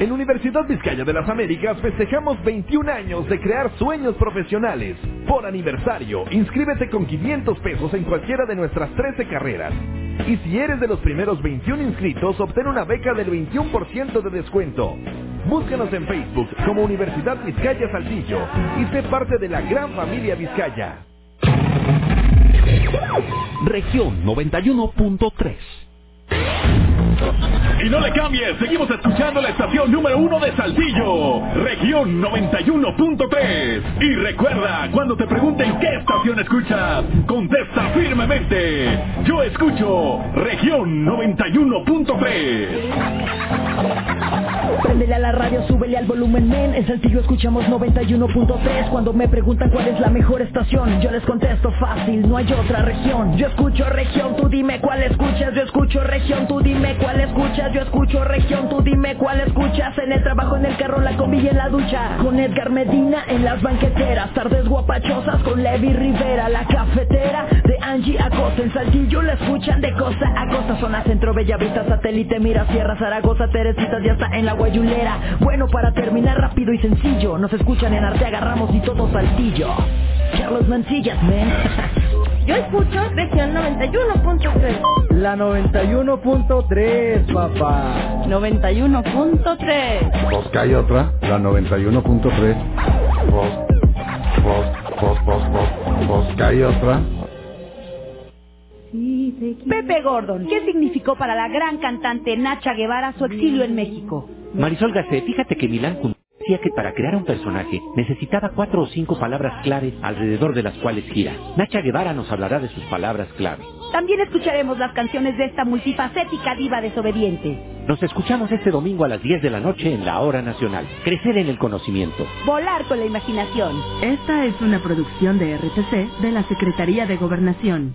En Universidad Vizcaya de las Américas festejamos 21 años de crear sueños profesionales. Por aniversario, inscríbete con 500 pesos en cualquiera de nuestras 13 carreras. Y si eres de los primeros 21 inscritos, obtén una beca del 21% de descuento. Búscanos en Facebook como Universidad Vizcaya Saltillo y sé parte de la gran familia Vizcaya.
Región 91.3.
Y no le cambies, seguimos escuchando la estación número uno de Saltillo, región 91.3. Y recuerda, cuando te pregunten qué estación escuchas, contesta firmemente. Yo escucho región 91.3.
Préndele a la radio, súbele al volumen, men. En Saltillo escuchamos 91.3. Cuando me preguntan cuál es la mejor estación, yo les contesto fácil, no hay otra región. Yo escucho región, tú dime cuál escuchas. Yo escucho región, tú dime cuál escuchas. Yo escucho región, tú dime cuál escuchas. En el trabajo, en el carro, la combi y en la ducha. Con Edgar Medina en las banqueteras. Tardes guapachosas con Levi Rivera. La cafetera de Angie Acosta. En Saltillo la escuchan de costa a costa. Zona centro, Bellavista, satélite, mira, Sierra, Zaragoza, Teresitas, ya está en la guayulera. Bueno, para terminar rápido y sencillo. Nos escuchan en Arteaga, Ramos y todo Saltillo. Carlos Mancillas, men.
Yo escucho región 91.3.
La 91.3, papá.
91.3.
Pues que hay otra, la 91.3. Pues, pues, pues, pues, pues, pues que hay otra.
Pepe Gordon, ¿qué significó para la gran cantante Nacha Guevara su exilio en México?
Marisol Gacé, fíjate que Milán decía que para crear un personaje necesitaba cuatro o cinco palabras claves alrededor de las cuales gira. Nacha Guevara nos hablará de sus palabras clave.
También escucharemos las canciones de esta multifacética diva desobediente.
Nos escuchamos este domingo a las 10 de la noche en la Hora Nacional. Crecer en el conocimiento.
Volar con la imaginación.
Esta es una producción de RTC de la Secretaría de Gobernación.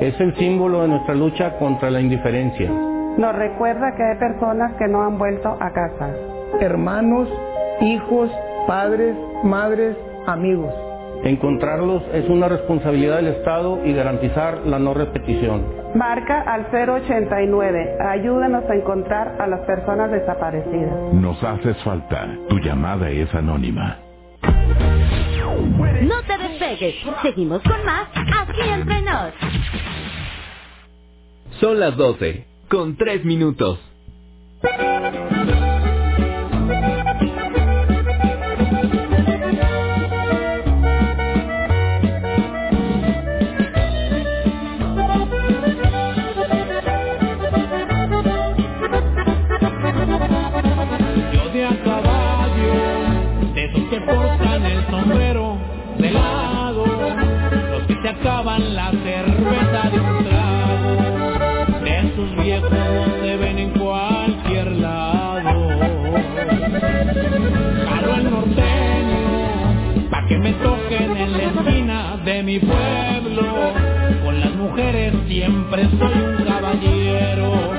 Es el símbolo de nuestra lucha contra la indiferencia.
Nos recuerda que hay personas que no han vuelto a casa.
Hermanos, hijos, padres, madres, amigos.
Encontrarlos es una responsabilidad del Estado y garantizar la no repetición.
Marca al 089. Ayúdanos a encontrar a las personas desaparecidas.
Nos haces falta. Tu llamada es anónima.
No te despegues. Seguimos con más aquí entre nos.
Son las 12, con 3 minutos.
de
mi pueblo, con las mujeres siempre soy un caballero.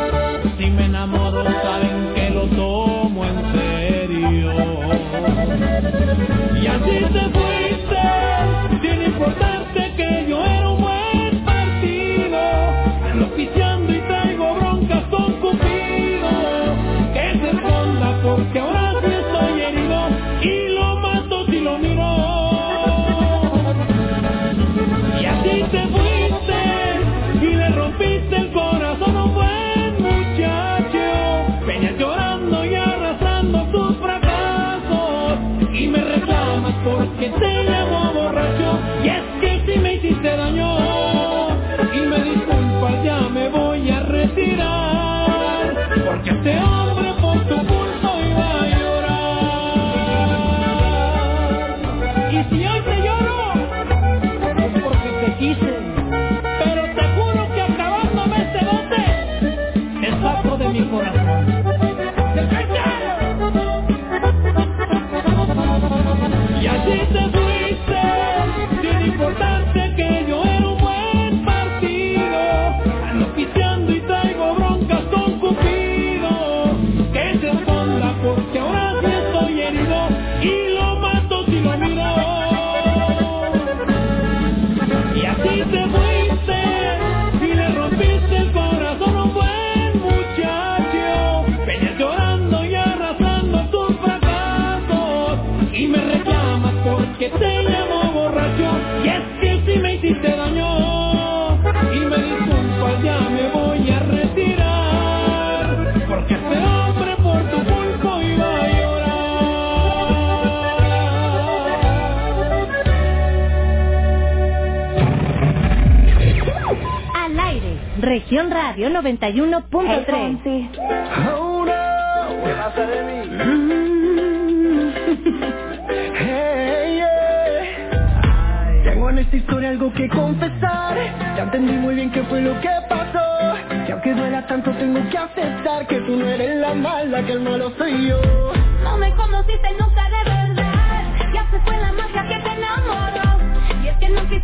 Radio 91.3.
Hey, oh, no. ¿Qué pasa de mí? Hey, yeah. Tengo en esta historia algo que confesar. Ya entendí muy bien qué fue lo que pasó. Y aunque duela tanto, tengo que aceptar que tú no eres la mala, que el malo soy yo.
No me conociste nunca de verdad. Ya se fue la magia que te enamoró. Y es que no
quise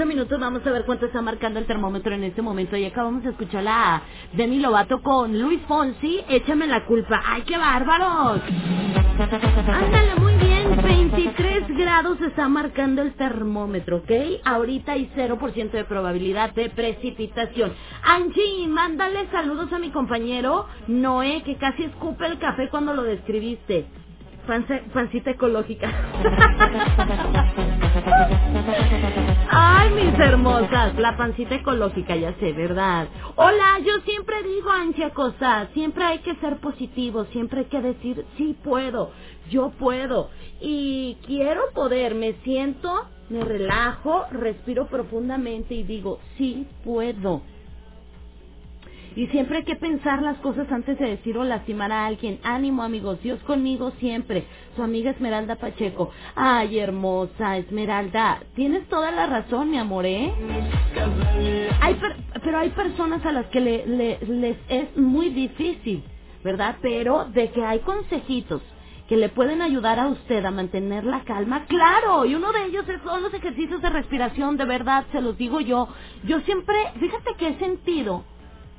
8 minutos. Vamos a ver cuánto está marcando el termómetro en este momento. Y acabamos de escuchar la Demi Lovato con Luis Fonsi. Échame la culpa. ¡Ay, qué bárbaros! Ándale, muy bien. 23 grados está marcando el termómetro, ¿ok? Ahorita hay 0% de probabilidad de precipitación. Angie, mándale saludos a mi compañero Noé, que casi escupe el café cuando lo describiste. Pancita ecológica. Ay, mis hermosas, la pancita ecológica, ya sé, ¿verdad? Hola, yo siempre digo, Ansia Cosa, siempre hay que ser positivo, siempre hay que decir, sí puedo, yo puedo, y quiero poder, me siento, me relajo, respiro profundamente y digo, sí puedo. Y siempre hay que pensar las cosas antes de decir o lastimar a alguien. Ánimo, amigos. Dios conmigo siempre. Su amiga Esmeralda Pacheco. Ay, hermosa Esmeralda. Tienes toda la razón, mi amor, ¿eh? Per- pero hay personas a las que le- le- les es muy difícil, ¿verdad? Pero de que hay consejitos que le pueden ayudar a usted a mantener la calma, claro, y uno de ellos es- son los ejercicios de respiración, de verdad, se los digo yo. Yo siempre, fíjate que he sentido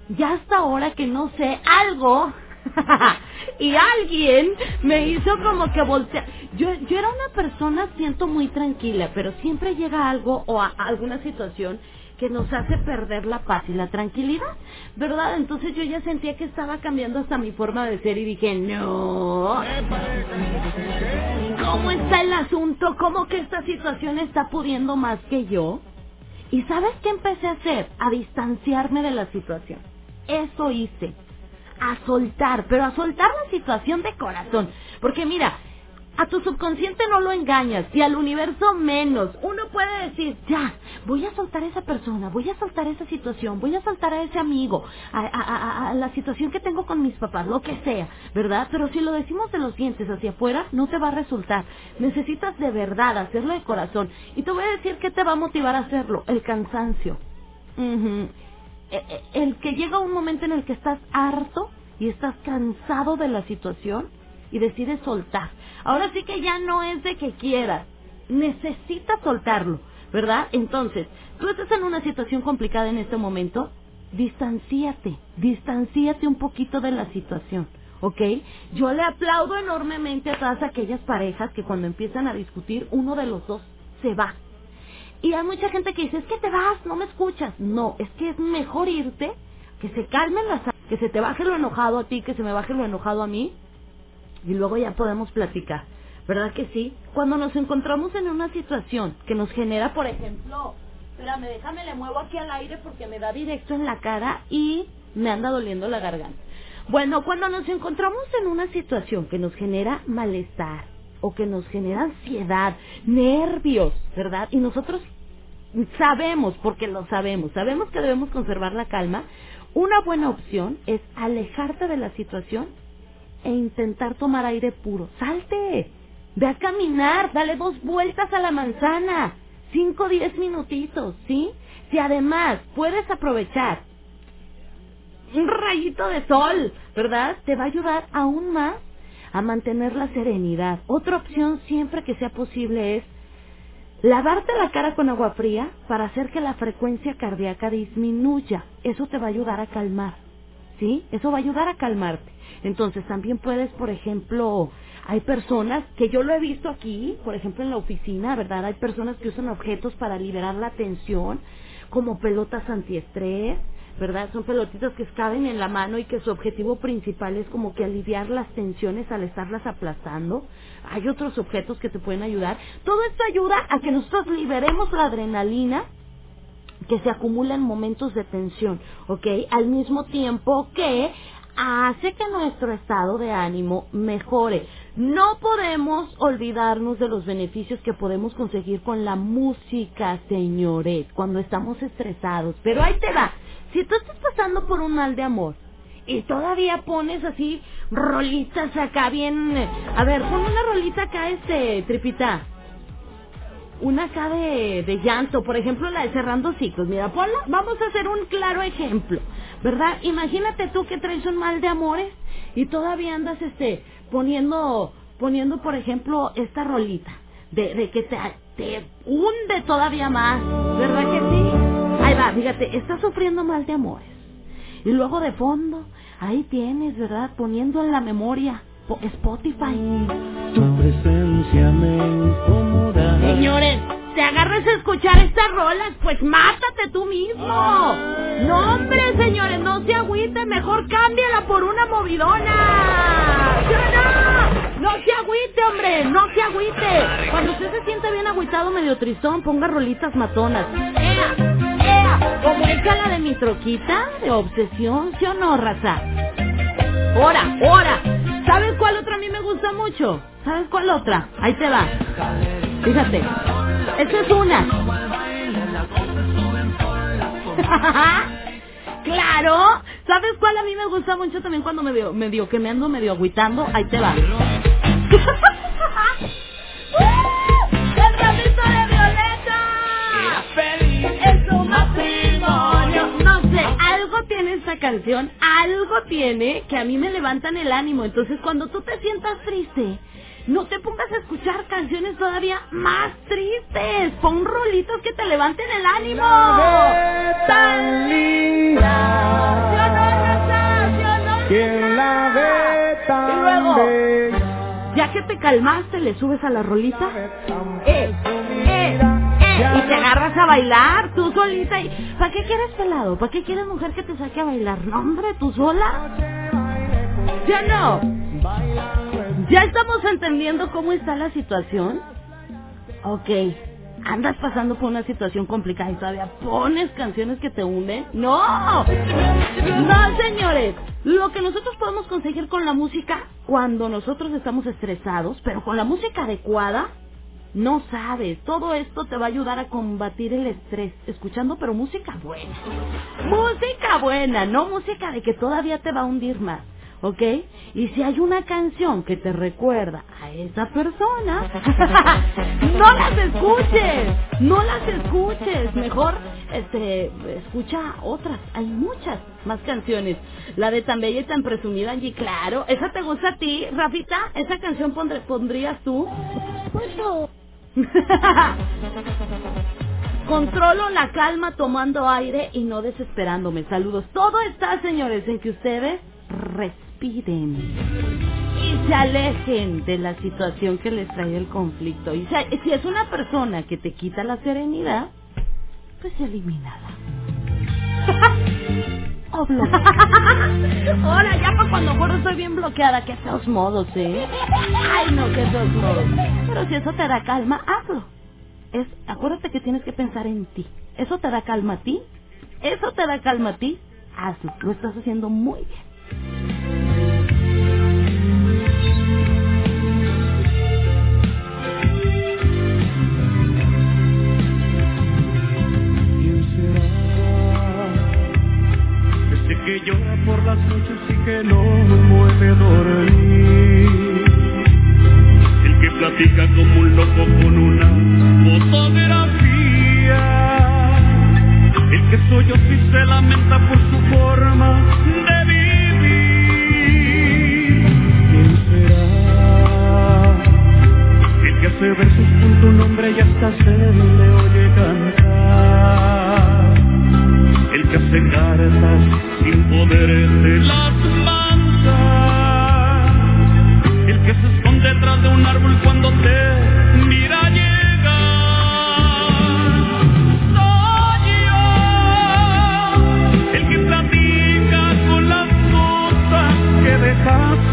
ya hasta ahora que no sé algo y alguien me hizo como que voltear. Yo, yo era una persona, siento muy tranquila, pero siempre llega algo o a- alguna situación que nos hace perder la paz y la tranquilidad, ¿verdad? Entonces yo ya sentía que estaba cambiando hasta mi forma de ser y dije, no. ¿Cómo está el asunto? ¿Cómo que esta situación está pudiendo más que yo? ¿Y sabes qué empecé a hacer? A distanciarme de la situación. Eso hice. A soltar, pero a soltar la situación de corazón. Porque mira, a tu subconsciente no lo engañas y al universo menos. Uno puede decir, ya, voy a soltar a esa persona, voy a soltar esa situación, voy a soltar a ese amigo, a, la situación que tengo con mis papás, lo que sea, ¿verdad? Pero si lo decimos de los dientes hacia afuera, no te va a resultar. Necesitas de verdad hacerlo de corazón. Y te voy a decir qué te va a motivar a hacerlo, el cansancio. El que llega un momento en el que estás harto y estás cansado de la situación y decides soltar. Ahora sí que ya no es de que quieras, necesitas soltarlo, ¿verdad? Entonces, tú estás en una situación complicada en este momento, distanciate, distanciate un poquito de la situación. ¿Ok? Yo le aplaudo enormemente a todas aquellas parejas que cuando empiezan a discutir, uno de los dos se va. Y hay mucha gente que dice, es que te vas, no me escuchas. No, es que es mejor irte, que se calmen las que se te baje lo enojado a ti, que se me baje lo enojado a mí, y luego ya podemos platicar. ¿Verdad que sí? Cuando nos encontramos en una situación que nos genera, por ejemplo, espérame, déjame le muevo aquí al aire porque me da directo en la cara y me anda doliendo la garganta. Bueno, cuando nos encontramos en una situación que nos genera malestar o que nos genera ansiedad, nervios, ¿verdad? Y nosotros sabemos, porque lo sabemos, sabemos que debemos conservar la calma, una buena opción es alejarte de la situación e intentar tomar aire puro. Salte, ve a caminar, dale dos vueltas a la manzana, cinco o diez minutitos, ¿sí? Si además puedes aprovechar un rayito de sol, ¿verdad? Te va a ayudar aún más a mantener la serenidad. Otra opción siempre que sea posible es lavarte la cara con agua fría para hacer que la frecuencia cardíaca disminuya. Eso te va a ayudar a calmar. ¿Sí? Eso va a ayudar a calmarte. Entonces también puedes, por ejemplo, hay personas que yo lo he visto aquí, por ejemplo en la oficina, ¿verdad? Hay personas que usan objetos para liberar la tensión, como pelotas antiestrés, ¿verdad? Son pelotitas que caben en la mano y que su objetivo principal es como que aliviar las tensiones al estarlas aplastando. Hay otros objetos que te pueden ayudar. Todo esto ayuda a que nosotros liberemos la adrenalina que se acumula en momentos de tensión, ¿ok? Al mismo tiempo que hace que nuestro estado de ánimo mejore. No podemos olvidarnos de los beneficios que podemos conseguir con la música, señores, cuando estamos estresados. Pero ahí te va. Si tú estás pasando por un mal de amor y todavía pones así rolitas acá bien... A ver, pon una rolita acá, este, tripita una acá de, de llanto, por ejemplo la de cerrando ciclos. Mira, ponla, vamos a hacer un claro ejemplo, ¿verdad? Imagínate tú que traes un mal de amores y todavía andas este poniendo poniendo, por ejemplo, esta rolita de, de que te, te hunde todavía más, ¿verdad que sí? Va, fíjate, estás sufriendo mal de amores. Y luego de fondo, ahí tienes, ¿verdad? Poniendo en la memoria po- Spotify.
Tu presencia me incomoda.
Señores, te agarras a escuchar estas rolas, pues mátate tú mismo. No, hombre, señores, no se agüite, mejor cámbiala por una movidona. ¿Sí o no? No se agüite, hombre, no se agüite. Cuando usted se siente bien agüitado, medio tristón, ponga rolitas matonas. ¡Ea! Como esa la de mi troquita, de obsesión, ¿sí o no, raza? ¡Hora, hora! ¿Sabes cuál otra a mí me gusta mucho? ¿Sabes cuál otra? Ahí te va. Fíjate. Esta es una. claro. ¿Sabes cuál a mí me gusta mucho también cuando medio, medio que me ando medio agüitando? Ahí te va. Sé, esta canción, algo tiene que a mí me levantan el ánimo. Entonces, cuando tú te sientas triste, no te pongas a escuchar canciones todavía más tristes. Pon rolitos que te levanten el ánimo. ¡Tan linda! ¿Sí o no, Raza? ¿Sí o no,
¿Quién la ve tan
Y luego,
bella?
ya que te calmaste, le subes a la rolita. ¡Eh! ¡Eh! ¡Eh! Y te agarras a bailar tú solita. Y... ¿Para qué quieres pelado? ¿Para qué quieres mujer que te saque a bailar? No, hombre, tú sola. ¿Sí o no? ¿Ya estamos entendiendo cómo está la situación? Ok. ¿Andas pasando por una situación complicada y todavía pones canciones que te hunden? ¡No! No, señores. Lo que nosotros podemos conseguir con la música cuando nosotros estamos estresados, pero con la música adecuada, no sabes. Todo esto te va a ayudar a combatir el estrés, escuchando pero música buena. Música buena, no música de que todavía te va a hundir más. ¿Ok? Y si hay una canción que te recuerda a esa persona, no las escuches, no las escuches, mejor este escucha otras, hay muchas más canciones. La de tan bella y tan presumida, Angie, claro, esa te gusta a ti, Rafita, esa canción pondrías tú. Controlo la calma tomando aire y no desesperándome. Saludos. Todo está, señores, en que ustedes respiren y se alejen de la situación que les trae el conflicto. Y si, es una persona que te quita la serenidad, pues elimínala. O. Ahora, ya para cuando muero estoy bien bloqueada. Qué feos modos, ¿eh? Ay, no, qué feos modos. Pero si eso te da calma, hazlo. Es, acuérdate que tienes que pensar en ti. ¿Eso te da calma a ti? ¿Eso te da calma a ti? Hazlo. Lo estás haciendo muy bien.
Por las noches y que no puede dormir. El que platica como un loco con una fotografía. El que solloza y se lamenta por su forma de vivir. ¿Quién será? El que hace versos con tu nombre y hasta se le oye cantar. El que hace cartas sin poder de las manchas. El que se esconde detrás de un árbol cuando te mira llegar. Soy yo, el que platica con las cosas que dejaste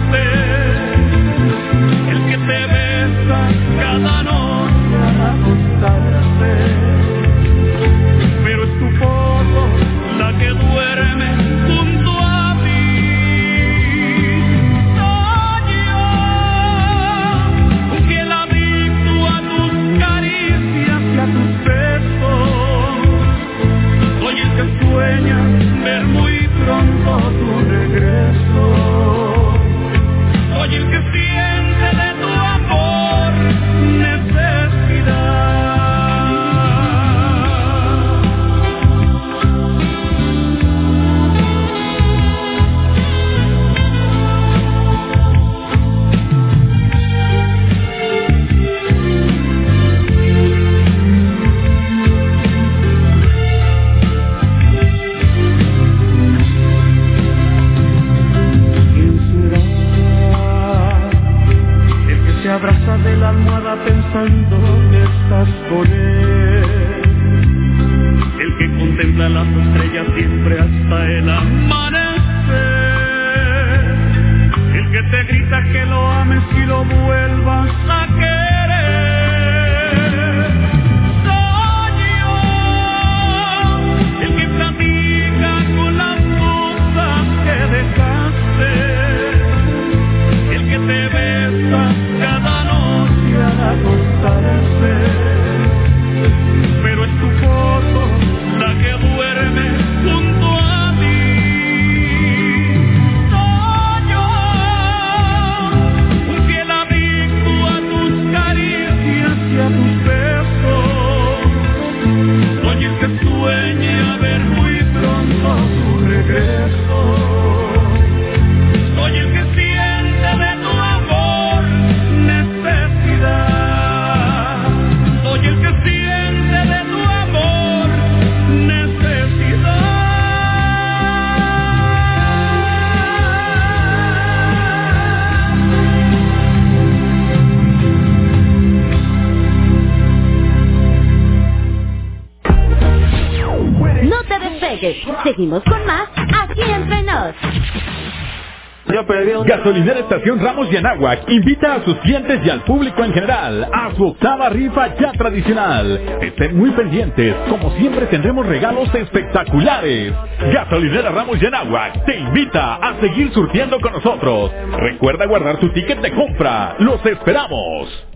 Gasolinera Estación Ramos y Anáhuac invita a sus clientes y al público en general a su octava rifa ya tradicional. Estén muy pendientes, como siempre tendremos regalos espectaculares. Gasolinera Ramos y Anáhuac te invita a seguir surtiendo con nosotros. Recuerda guardar tu ticket de compra. Los esperamos.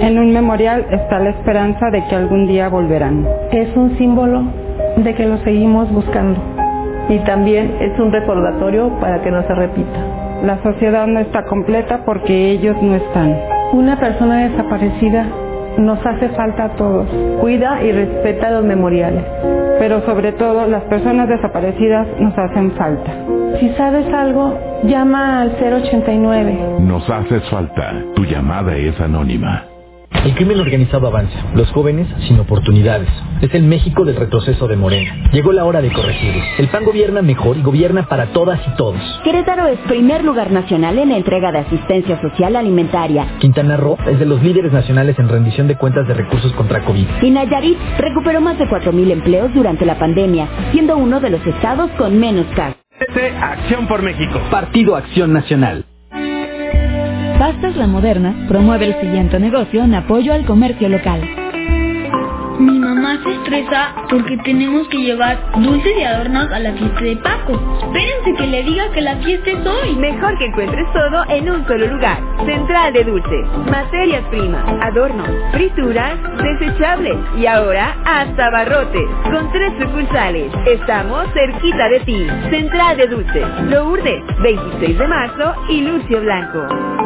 En un memorial está la esperanza de que algún día volverán.
Es un símbolo de que lo seguimos buscando.
Y también es un recordatorio para que no se repita.
La sociedad no está completa porque ellos no están.
Una persona desaparecida nos hace falta a todos.
Cuida y respeta los memoriales.
Pero sobre todo las personas desaparecidas nos hacen falta.
Si sabes algo, llama al 089.
Nos haces falta. Tu llamada es anónima.
El crimen organizado avanza, los jóvenes sin oportunidades. Es el México del retroceso de Morena. Llegó la hora de corregirlo. El PAN gobierna mejor y gobierna para todas y todos.
Querétaro es primer lugar nacional en entrega de asistencia social alimentaria.
Quintana Roo es de los líderes nacionales en rendición de cuentas de recursos contra COVID.
Y Nayarit recuperó más de 4.000 empleos durante la pandemia, siendo uno de los estados con menos casos.
Acción por México. Partido Acción Nacional.
Pastas La Moderna promueve el siguiente negocio en apoyo al comercio local.
Mi mamá se estresa porque tenemos que llevar dulces y adornos a la fiesta de Paco. Espérense que le diga que la fiesta es hoy.
Mejor que encuentres todo en un solo lugar. Central de Dulces, materias primas, adornos, frituras, desechables y ahora hasta barrotes. Con tres sucursales. Estamos cerquita de ti. Central de Dulces, Lourdes, 26 de marzo y Lucio Blanco.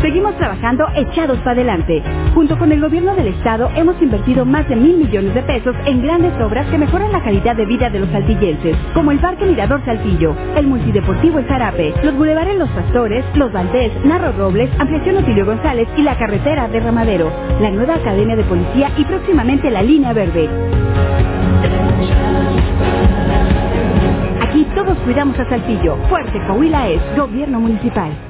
Seguimos trabajando echados para adelante. Junto con el gobierno del estado hemos invertido más de mil millones de pesos en grandes obras que mejoran la calidad de vida de los saltillenses, como el Parque Mirador Saltillo, el Multideportivo El Zarape, los bulevares Los Pastores, Los Valdés, Narro Robles, Ampliación Otilio González y la carretera de Ramadero, la nueva Academia de Policía y próximamente la Línea Verde. Aquí todos cuidamos a Saltillo. Fuerte Coahuila es Gobierno Municipal.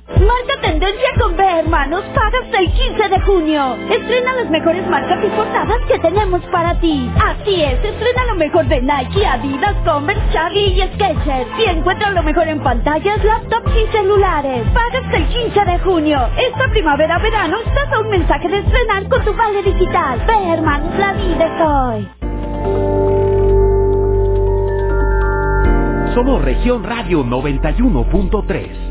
Marca tendencia con B, hermanos. Paga hasta el 15 de junio. Estrena las mejores marcas y portadas que tenemos para ti. Así es, estrena lo mejor de Nike, Adidas, Converse, Chaggy y Skechers. Y encuentra lo mejor en pantallas, laptops y celulares. Paga hasta el 15 de junio. Esta primavera-verano estás a un mensaje de estrenar con tu vale digital. B, hermanos, la vida es hoy.
Somos Región Radio 91.3.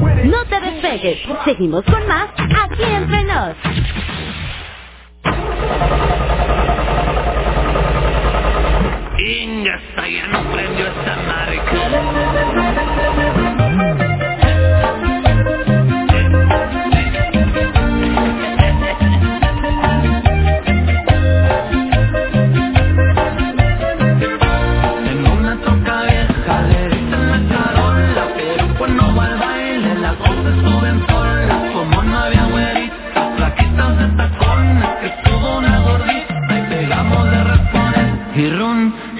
No te despegues. Seguimos con más aquí entre nos.
Inga, ya no prendió esta En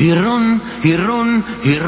y run, y run, y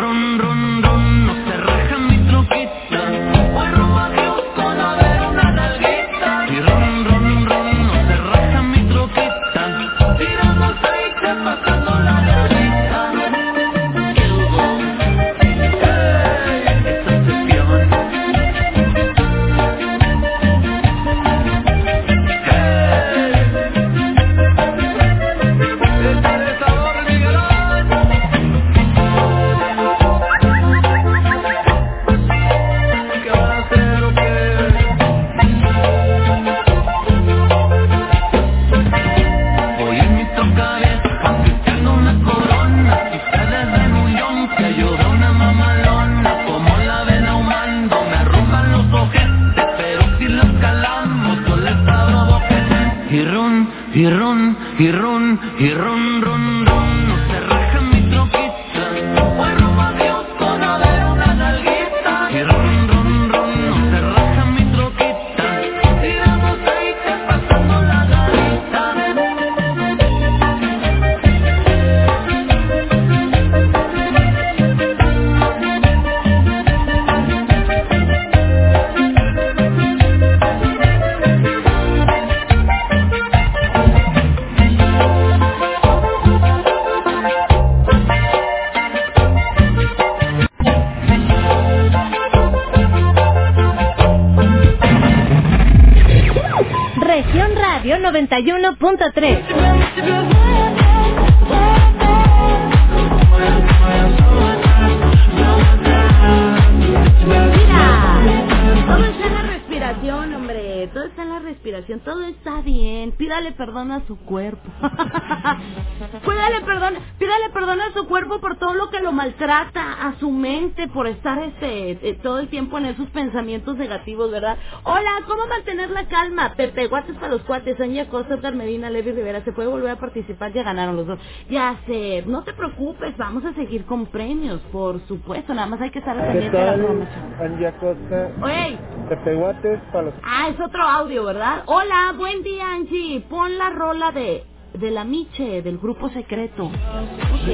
en
esos pensamientos negativos, ¿verdad? Hola, ¿cómo mantener la calma? Pepe, guates para los cuates, Aña Costa, Edgar Medina, Levi Rivera, se puede volver a participar, ya ganaron los dos. Ya sé, no te preocupes, vamos a seguir con premios, por supuesto, nada más hay que estar al
¿Qué
pendiente de la.
Angie Acosta?
Oye.
Pepe Guates para los...
Ah, es otro audio, ¿verdad? Hola, buen día, Angie. Pon la rola de, de la Miche, del grupo secreto. Ok.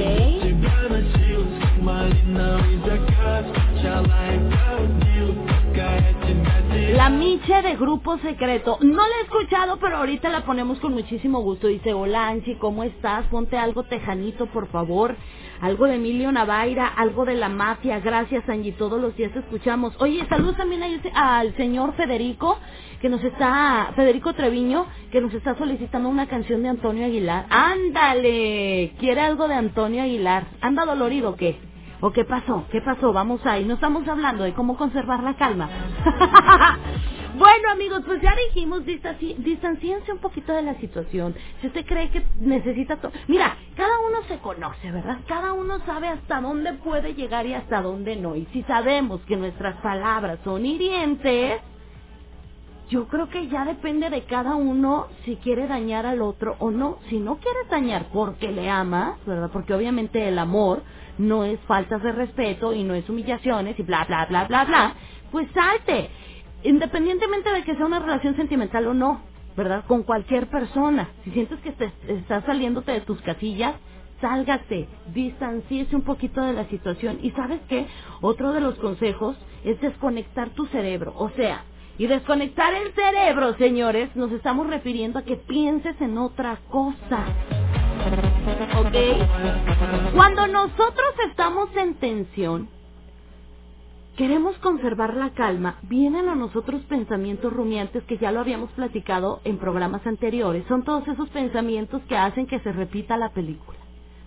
La Miche de Grupo Secreto. No la he escuchado, pero ahorita la ponemos con muchísimo gusto. Dice, hola Anchi, ¿cómo estás? Ponte algo tejanito, por favor. Algo de Emilio Navaira, algo de la mafia. Gracias, Angie. Todos los días escuchamos. Oye, saludos también al señor Federico, que nos está, Federico Treviño, que nos está solicitando una canción de Antonio Aguilar. ¡Ándale! ¿Quiere algo de Antonio Aguilar? ¿Anda dolorido o qué? ¿O qué pasó? ¿Qué pasó? Vamos ahí. No estamos hablando de cómo conservar la calma. bueno, amigos, pues ya dijimos, distanci- distanciense un poquito de la situación. Si usted cree que necesita... to- Mira, cada uno se conoce, ¿verdad? Cada uno sabe hasta dónde puede llegar y hasta dónde no. Y si sabemos que nuestras palabras son hirientes, yo creo que ya depende de cada uno si quiere dañar al otro o no. Si no quieres dañar porque le amas, ¿verdad? Porque obviamente el amor no es faltas de respeto y no es humillaciones y bla, bla, bla, bla, bla, pues salte. Independientemente de que sea una relación sentimental o no, ¿verdad? Con cualquier persona. Si sientes que te estás saliéndote de tus casillas, sálgate, distancíese un poquito de la situación. Y sabes qué? Otro de los consejos es desconectar tu cerebro. O sea, Y desconectar el cerebro, señores, nos estamos refiriendo a que pienses en otra cosa. ¿Ok? Cuando nosotros estamos en tensión, queremos conservar la calma, vienen a nosotros pensamientos rumiantes que ya lo habíamos platicado en programas anteriores. Son todos esos pensamientos que hacen que se repita la película,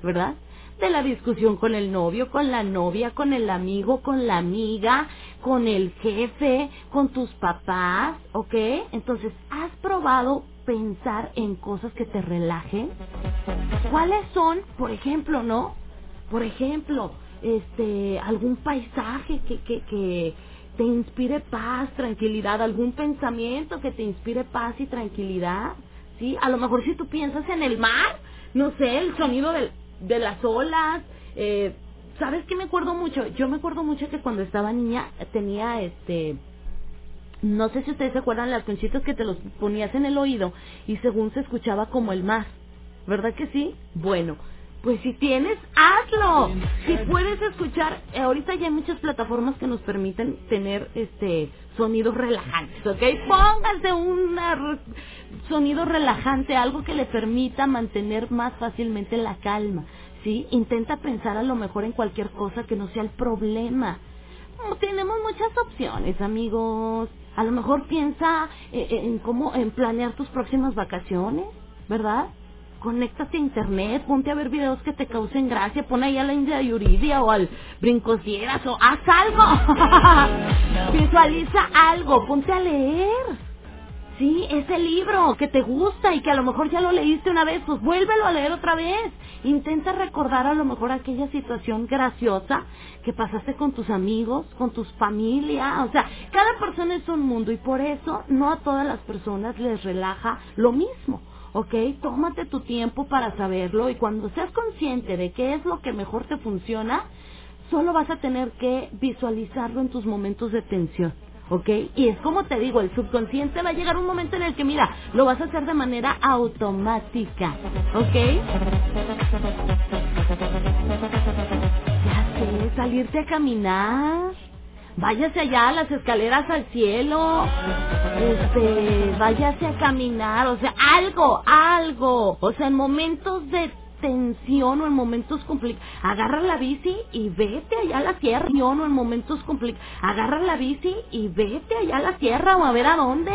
¿verdad? De la discusión con el novio, con la novia, con el amigo, con la amiga, con el jefe, con tus papás, ¿ok? Entonces, ¿has probado pensar en cosas que te relajen? ¿Cuáles son, por ejemplo, no? Por ejemplo, este, algún paisaje que, que, que te inspire paz, tranquilidad, algún pensamiento que te inspire paz y tranquilidad, ¿sí? A lo mejor si tú piensas en el mar, no sé, el sonido del, de las olas, eh, ¿sabes qué me acuerdo mucho? Yo me acuerdo mucho que cuando estaba niña tenía este no sé si ustedes se acuerdan las conchitas que te los ponías en el oído y según se escuchaba como el mar. ¿Verdad que sí? Bueno, pues si tienes, hazlo. Si puedes escuchar, eh, ahorita ya hay muchas plataformas que nos permiten tener este sonidos relajantes, ¿ok? Pónganse un sonido relajante, algo que le permita mantener más fácilmente la calma, ¿sí? Intenta pensar a lo mejor en cualquier cosa que no sea el problema. Tenemos muchas opciones, amigos. A lo mejor piensa eh, en cómo en planear tus próximas vacaciones, ¿verdad? Conéctate a internet, ponte a ver videos que te causen gracia, pon ahí a la India Yuridia o al Brincosieras o haz algo. Visualiza algo, ponte a leer. Sí, ese libro que te gusta y que a lo mejor ya lo leíste una vez, pues vuélvelo a leer otra vez. Intenta recordar a lo mejor aquella situación graciosa que pasaste con tus amigos, con tus familias. O sea, cada persona es un mundo y por eso no a todas las personas les relaja lo mismo. ¿Ok? Tómate tu tiempo para saberlo y cuando seas consciente de qué es lo que mejor te funciona, solo vas a tener que visualizarlo en tus momentos de tensión. ¿ok? Y es como te digo, el subconsciente va a llegar un momento en el que, mira, lo vas a hacer de manera automática, ¿ok? Ya sé, salirte a caminar, váyase allá a las escaleras al cielo, este, váyase a caminar, o sea, algo, algo, o sea, en momentos de tensión o en momentos complicados, agarra la bici y vete allá a la tierra, o en momentos complicados, agarra la bici y vete allá a la tierra o a ver a dónde,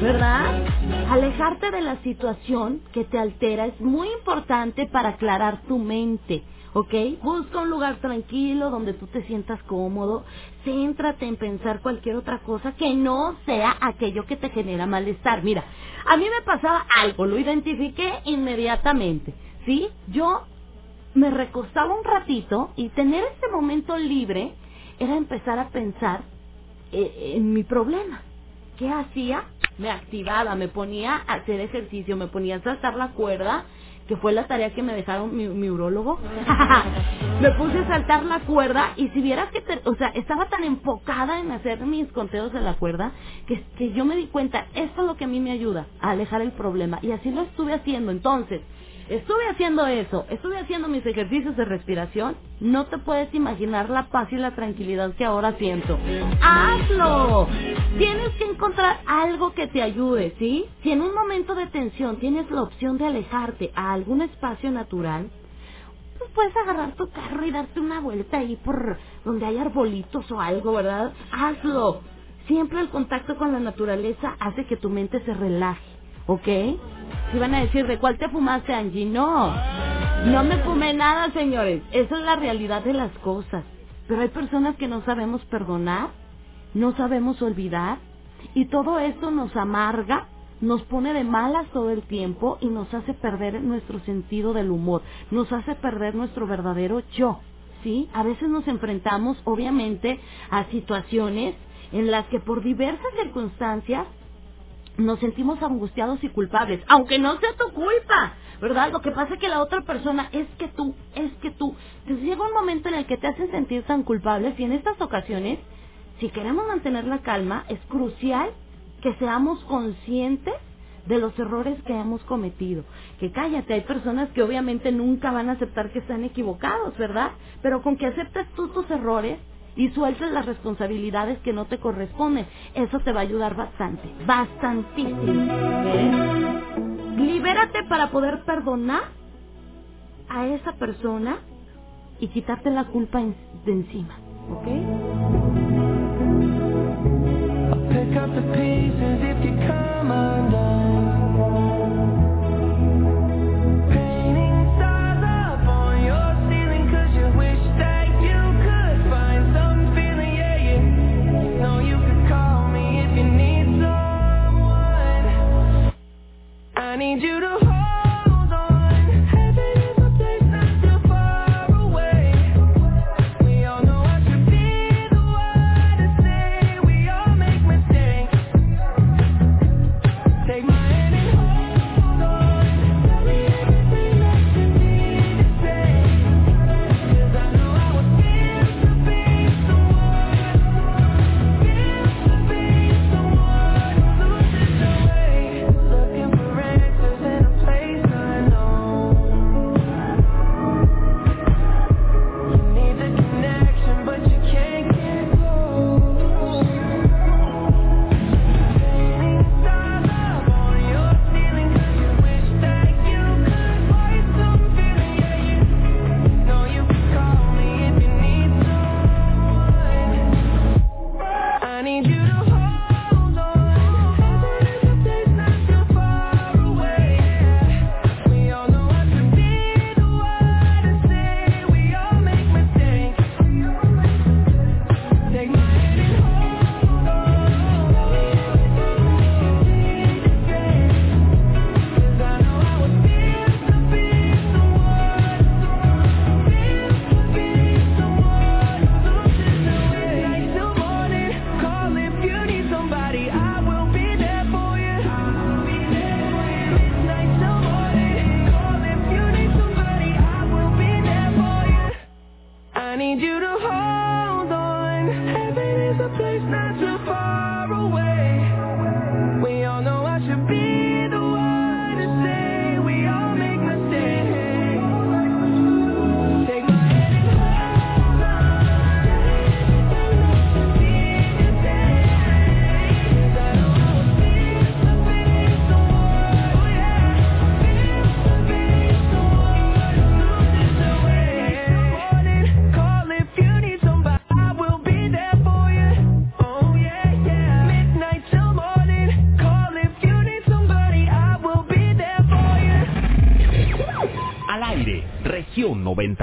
¿verdad? Alejarte de la situación que te altera es muy importante para aclarar tu mente. ¿Ok? Busca un lugar tranquilo donde tú te sientas cómodo, céntrate en pensar cualquier otra cosa que no sea aquello que te genera malestar. Mira, a mí me pasaba algo, lo identifiqué inmediatamente, ¿sí? Yo me recostaba un ratito y tener ese momento libre era empezar a pensar eh, en mi problema. ¿Qué hacía? Me activaba, me ponía a hacer ejercicio, me ponía a saltar la cuerda que fue la tarea que me dejaron mi, mi urólogo, me puse a saltar la cuerda y si vieras que, o sea, estaba tan enfocada en hacer mis conteos de la cuerda que, que yo me di cuenta, esto es lo que a mí me ayuda a alejar el problema y así lo estuve haciendo. Entonces, Estuve haciendo eso, estuve haciendo mis ejercicios de respiración. No te puedes imaginar la paz y la tranquilidad que ahora siento. ¡Hazlo! Tienes que encontrar algo que te ayude, ¿sí? Si en un momento de tensión tienes la opción de alejarte a algún espacio natural, pues puedes agarrar tu carro y darte una vuelta ahí por donde hay arbolitos o algo, ¿verdad? Hazlo. Siempre el contacto con la naturaleza hace que tu mente se relaje. ¿Ok? Si van a decir, ¿de cuál te fumaste, Angie? No, no me fumé nada, señores. Esa es la realidad de las cosas. Pero hay personas que no sabemos perdonar, no sabemos olvidar, y todo esto nos amarga, nos pone de malas todo el tiempo y nos hace perder nuestro sentido del humor, nos hace perder nuestro verdadero yo. ¿Sí? A veces nos enfrentamos, obviamente, a situaciones en las que por diversas circunstancias nos sentimos angustiados y culpables, aunque no sea tu culpa, ¿verdad? Lo que pasa es que la otra persona es que tú, es que tú. Entonces llega un momento en el que te hacen sentir tan culpables y en estas ocasiones, si queremos mantener la calma, es crucial que seamos conscientes de los errores que hemos cometido. Que cállate, hay personas que obviamente nunca van a aceptar que están equivocados, ¿verdad? Pero con que aceptes tú tus errores, y sueltes las responsabilidades que no te corresponden. Eso te va a ayudar bastante, bastantísimo. ¿Eh? Libérate para poder perdonar a esa persona y quitarte la culpa de encima, ¿ok?
need you to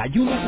desayuno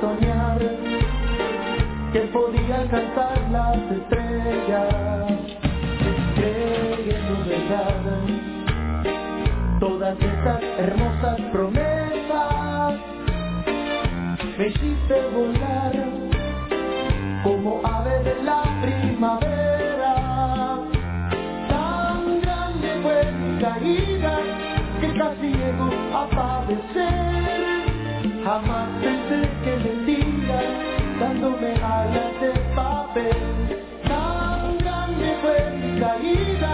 soñar que podía alcanzar las estrellas, creyendo dejar todas estas hermosas promesas. Me hiciste volar como ave de la primavera, tan grande fue mi caída que casi llego a padecer. Jamás pensé que mentiras dándome alas de papel. Tan grande fue mi caída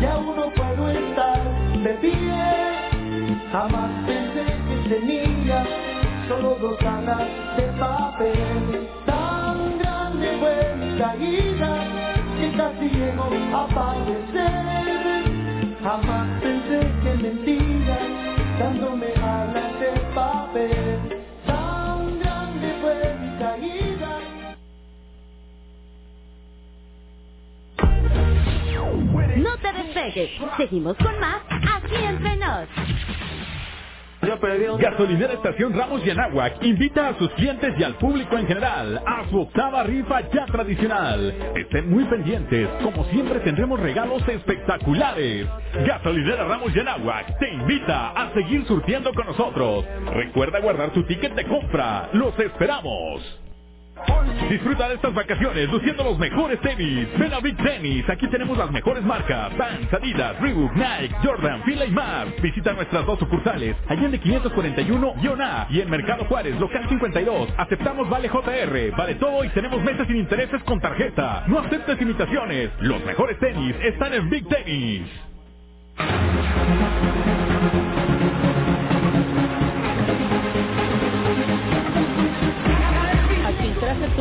que aún no puedo estar de pie. Jamás pensé que tenía solo dos alas de papel. Tan grande fue mi caída que casi llego a padecer. Jamás pensé que mentiras dándome alas de papel. No
te despegues. Seguimos con más aquí entre nos.
Gasolinera Estación Ramos y Anáhuac invita a sus clientes y al público en general a su octava rifa ya tradicional. Estén muy pendientes, como siempre tendremos regalos espectaculares. Gasolinera Ramos y Anáhuac te invita a seguir surtiendo con nosotros. Recuerda guardar tu ticket de compra. Los esperamos. Disfruta de estas vacaciones luciendo los mejores tenis. Ven a Big Tennis. Aquí tenemos las mejores marcas. Vans, Adidas, Reebok, Nike, Jordan, Fila y más. Visita nuestras dos sucursales. Allende 541-A y en Mercado Juárez, local 52. Aceptamos Vale JR. Vale todo y tenemos meses sin intereses con tarjeta. No aceptes imitaciones. Los mejores tenis están en Big Tennis.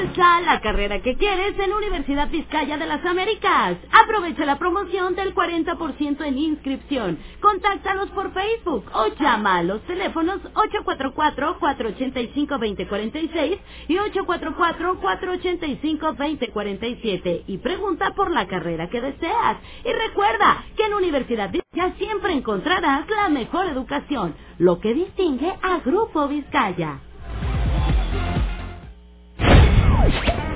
Cursa la carrera que quieres en Universidad Vizcaya de las Américas. Aprovecha la promoción del 40% en inscripción. Contáctanos por Facebook o llama a los teléfonos 844-485-2046 y 844-485-2047 y pregunta por la carrera que deseas. Y recuerda que en Universidad Vizcaya siempre encontrarás la mejor educación, lo que distingue a Grupo Vizcaya.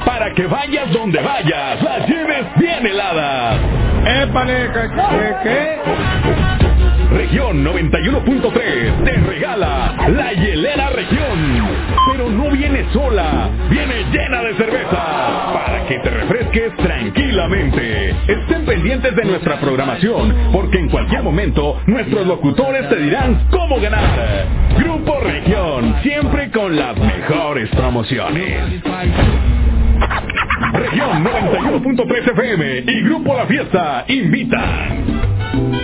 Para que vayas donde vayas, las lleves bien heladas.
¡Épale! ¿Qué? qué,
Región 91.3 te regala la hielera región. Pero no viene sola, viene llena de cerveza para que te refresques tranquilamente. Estén pendientes de nuestra programación porque en cualquier momento nuestros locutores te dirán cómo ganar. Grupo Región, siempre con las mejores promociones. Región 91.3 FM y Grupo La Fiesta invitan.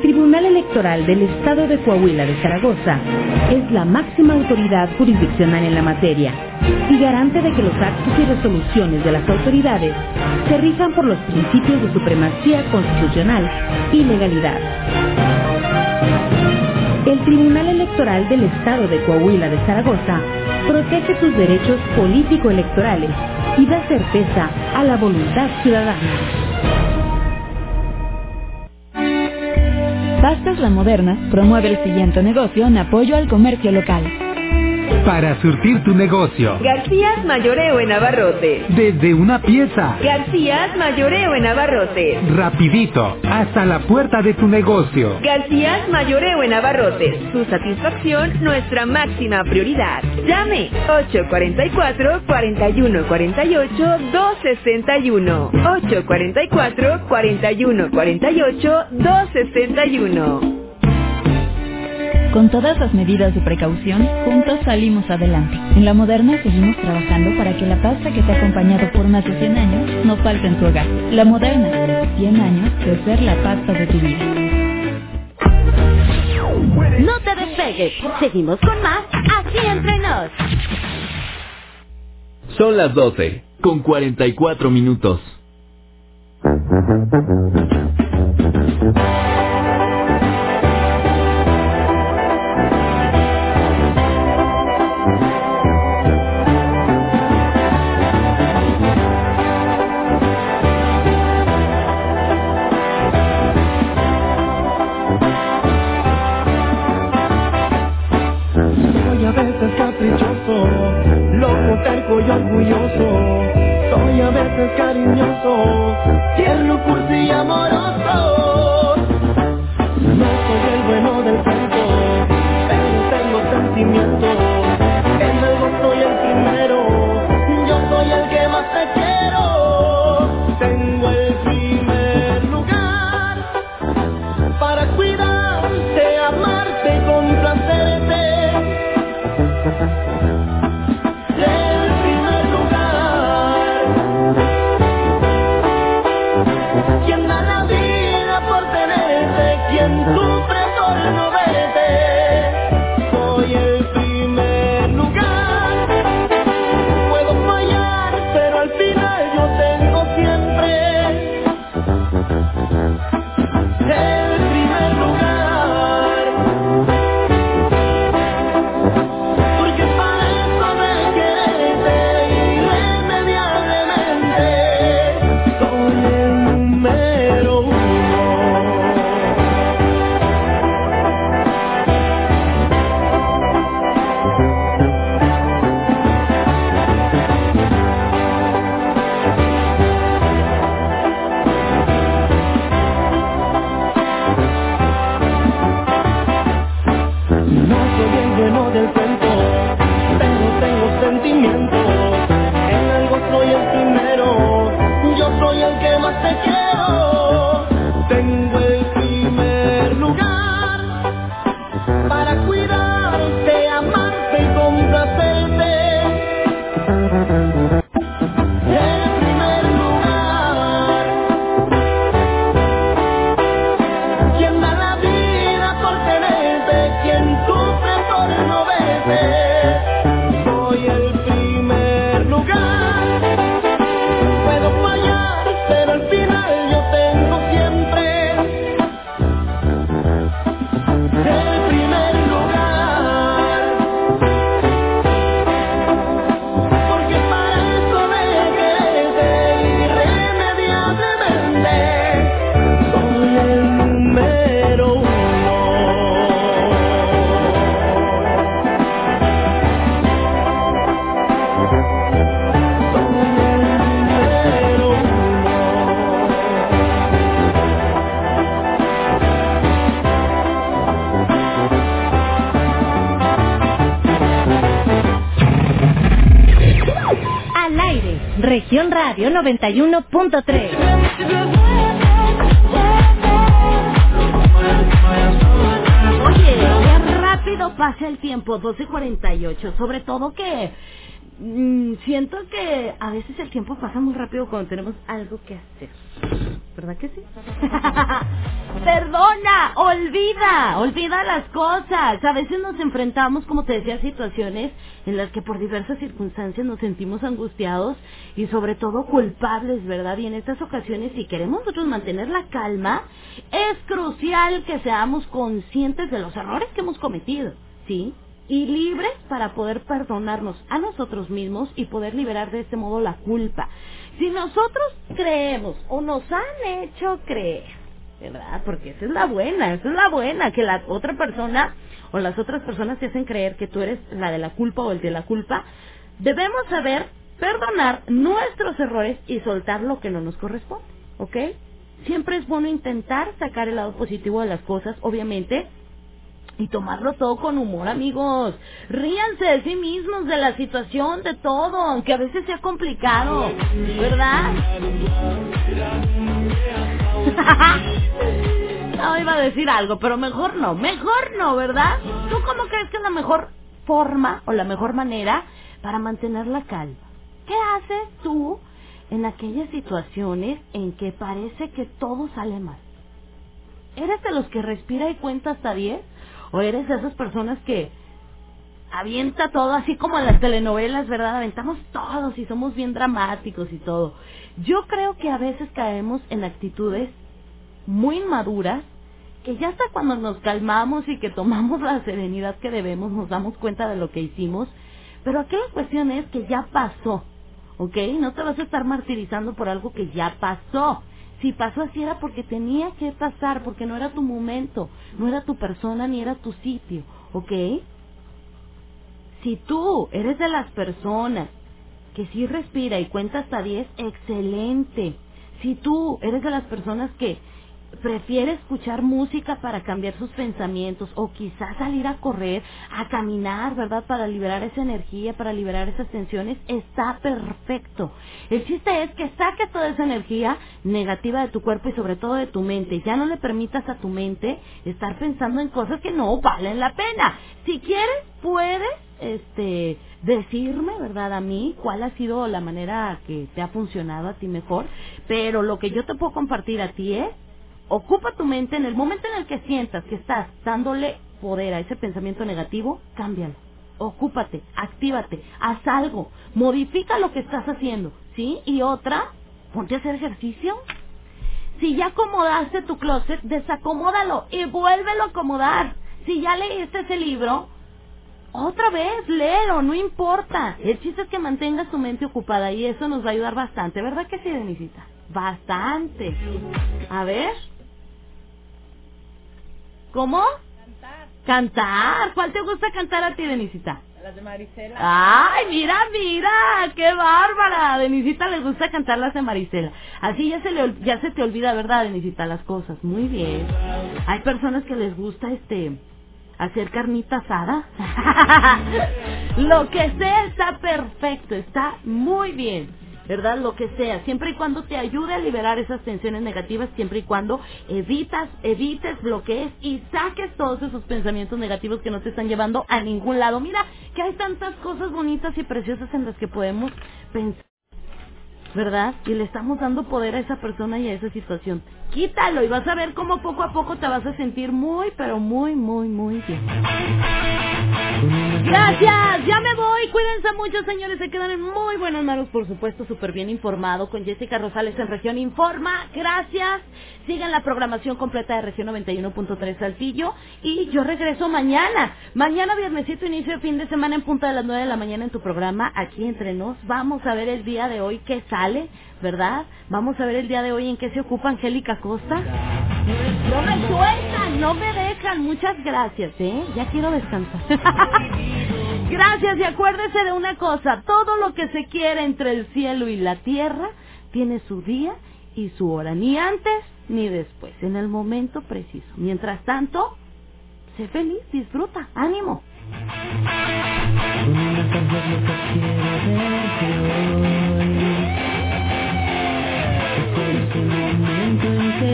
El Tribunal Electoral del Estado de Coahuila de Zaragoza es la máxima autoridad jurisdiccional en la materia y garante de que los actos y resoluciones de las autoridades se rijan por los principios de supremacía constitucional y legalidad. El Tribunal Electoral del Estado de Coahuila de Zaragoza protege tus derechos político-electorales y da certeza a la voluntad ciudadana.
Pastas La Moderna promueve el siguiente negocio en apoyo al comercio local.
Para surtir tu negocio.
Garcías Mayoreo en Abarrotes.
Desde una pieza.
Garcías Mayoreo en Abarrotes.
Rapidito, hasta la puerta de tu negocio.
Garcías Mayoreo en Abarrotes. Su satisfacción, nuestra máxima prioridad. Llame 844-4148-261. 844-4148-261.
Con todas las medidas de precaución, juntos salimos adelante. En la Moderna seguimos trabajando para que la pasta que te ha acompañado por más de 100 años no falte en tu hogar. La Moderna, 100 años de ser la pasta de tu vida.
No te despegues, seguimos con más aquí entre nos.
Son las 12, con 44 minutos.
Cariñoso, tierno, cursi y amoroso. No soy el bueno del cuento, pero tengo sentimientos. En algo soy el primero, yo soy el que
91.3.
Oye, rápido pasa el tiempo, 12.48. Sobre todo que mm, siento que a veces el tiempo pasa muy rápido cuando tenemos algo que hacer. ¿Verdad que sí? Perdona, olvida, olvida las cosas. A veces nos enfrentamos, como te decía, a situaciones en las que por diversas circunstancias nos sentimos angustiados y sobre todo culpables, ¿verdad? Y en estas ocasiones, si queremos nosotros mantener la calma, es crucial que seamos conscientes de los errores que hemos cometido, ¿sí? Y libres para poder perdonarnos a nosotros mismos y poder liberar de este modo la culpa. Si nosotros creemos o nos han hecho creer, ¿verdad? Porque esa es la buena, esa es la buena, que la otra persona o las otras personas te hacen creer que tú eres la de la culpa o el de la culpa, debemos saber perdonar nuestros errores y soltar lo que no nos corresponde, ¿ok? Siempre es bueno intentar sacar el lado positivo de las cosas, obviamente, y tomarlo todo con humor, amigos. Ríanse de sí mismos, de la situación, de todo, aunque a veces sea complicado, ¿verdad? no, iba a decir algo, pero mejor no, mejor no, ¿verdad? ¿Tú cómo crees que es la mejor forma o la mejor manera para mantener la calma? ¿Qué haces tú en aquellas situaciones en que parece que todo sale mal? ¿Eres de los que respira y cuenta hasta 10? ¿O eres de esas personas que avienta todo así como en las telenovelas, ¿verdad? Aventamos todos y somos bien dramáticos y todo. Yo creo que a veces caemos en actitudes muy inmaduras que ya hasta cuando nos calmamos y que tomamos la serenidad que debemos nos damos cuenta de lo que hicimos. Pero aquí la cuestión es que ya pasó, ¿ok? No te vas a estar martirizando por algo que ya pasó. Si pasó así era porque tenía que pasar, porque no era tu momento, no era tu persona ni era tu sitio, ¿ok? Si tú eres de las personas que sí respira y cuenta hasta 10, excelente. Si tú eres de las personas que prefiere escuchar música para cambiar sus pensamientos o quizás salir a correr, a caminar, ¿verdad? Para liberar esa energía, para liberar esas tensiones, está perfecto. El chiste es que saques toda esa energía negativa de tu cuerpo y sobre todo de tu mente. Ya no le permitas a tu mente estar pensando en cosas que no valen la pena. Si quieres, puedes este decirme, ¿verdad? A mí cuál ha sido la manera que te ha funcionado a ti mejor, pero lo que yo te puedo compartir a ti es ocupa tu mente en el momento en el que sientas que estás dándole poder a ese pensamiento negativo, cámbialo. Ocúpate, actívate, haz algo, modifica lo que estás haciendo, ¿sí? Y otra, ponte a hacer ejercicio. Si ya acomodaste tu closet, desacomódalo y vuélvelo a acomodar. Si ya leíste ese libro, otra vez, léelo, no importa. El chiste es que mantengas tu mente ocupada y eso nos va a ayudar bastante, ¿verdad que sí, Denisita? Bastante. A ver. ¿Cómo? Cantar. Cantar. ¿Cuál te gusta cantar a ti, Denisita?
Las de Marisela.
Ay, mira, mira, qué bárbara. A Denisita le gusta cantar las de Marisela. Así ya se le ya se te olvida, ¿verdad, Denisita, las cosas? Muy bien. Hay personas que les gusta este hacer carnita asada. Lo que sea está perfecto, está muy bien. ¿Verdad? Lo que sea, siempre y cuando te ayude a liberar esas tensiones negativas, siempre y cuando evitas, evites, bloquees y saques todos esos pensamientos negativos que no te están llevando a ningún lado. Mira que hay tantas cosas bonitas y preciosas en las que podemos pensar. ¿verdad? Y le estamos dando poder a esa persona y a esa situación. Quítalo y vas a ver cómo poco a poco te vas a sentir muy, pero muy, muy, muy bien. Gracias, ya me voy. Cuídense mucho, señores. Se quedan en muy buenas manos, por supuesto, súper bien informado con Jessica Rosales en Región Informa. Gracias. Sigan la programación completa de Región 91.3 Saltillo. Y yo regreso mañana. Mañana, viernesito, inicio de fin de semana en punta de las 9 de la mañana en tu programa, aquí entre nos. Vamos a ver el día de hoy qué sale, ¿verdad? Vamos a ver el día de hoy en qué se ocupa Angélica Costa. No me sueltan, no me dejan. Muchas gracias, ¿eh? Ya quiero descansar. gracias y acuérdese de una cosa. Todo lo que se quiere entre el cielo y la tierra tiene su día y su hora. Ni antes ni después, en el momento preciso. Mientras tanto, sé feliz, disfruta, ánimo.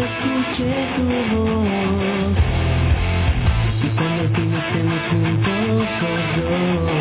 Escuché tu voz. Y cuando fin estemos juntos los dos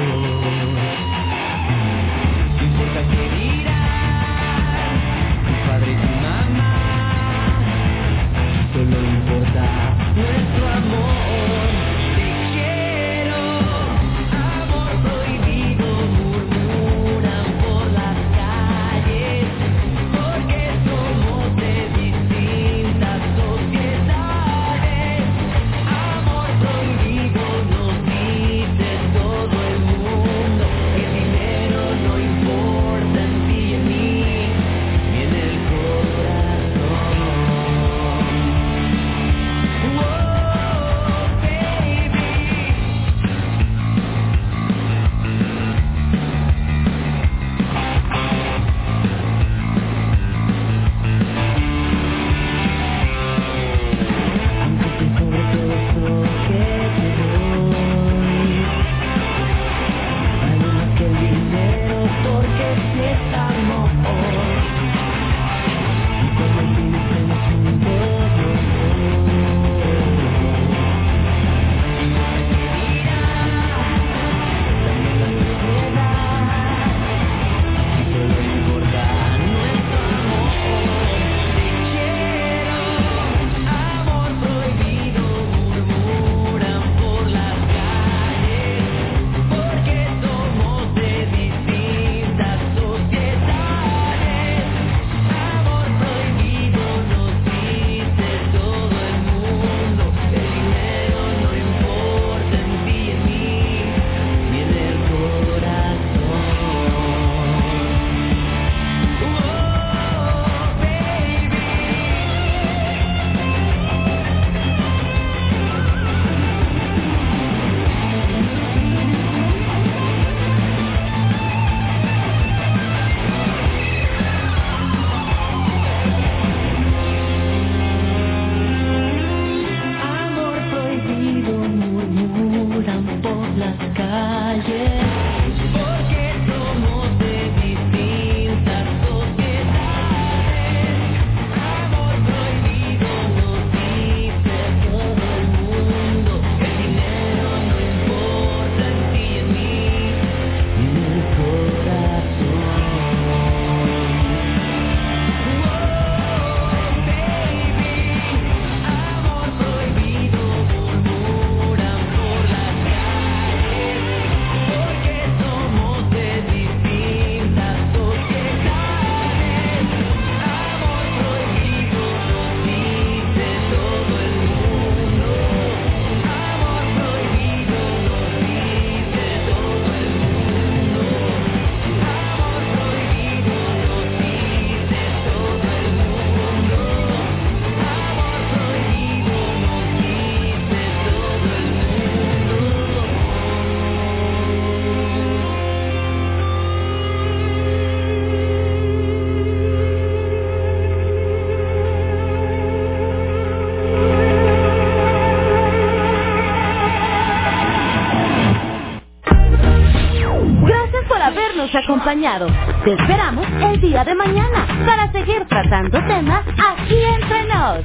Te esperamos el día de mañana para seguir tratando temas aquí entre nos.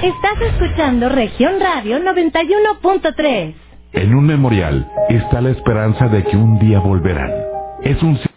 Estás escuchando Región Radio 91.3.
En un memorial está la esperanza de que un día volverán. Es un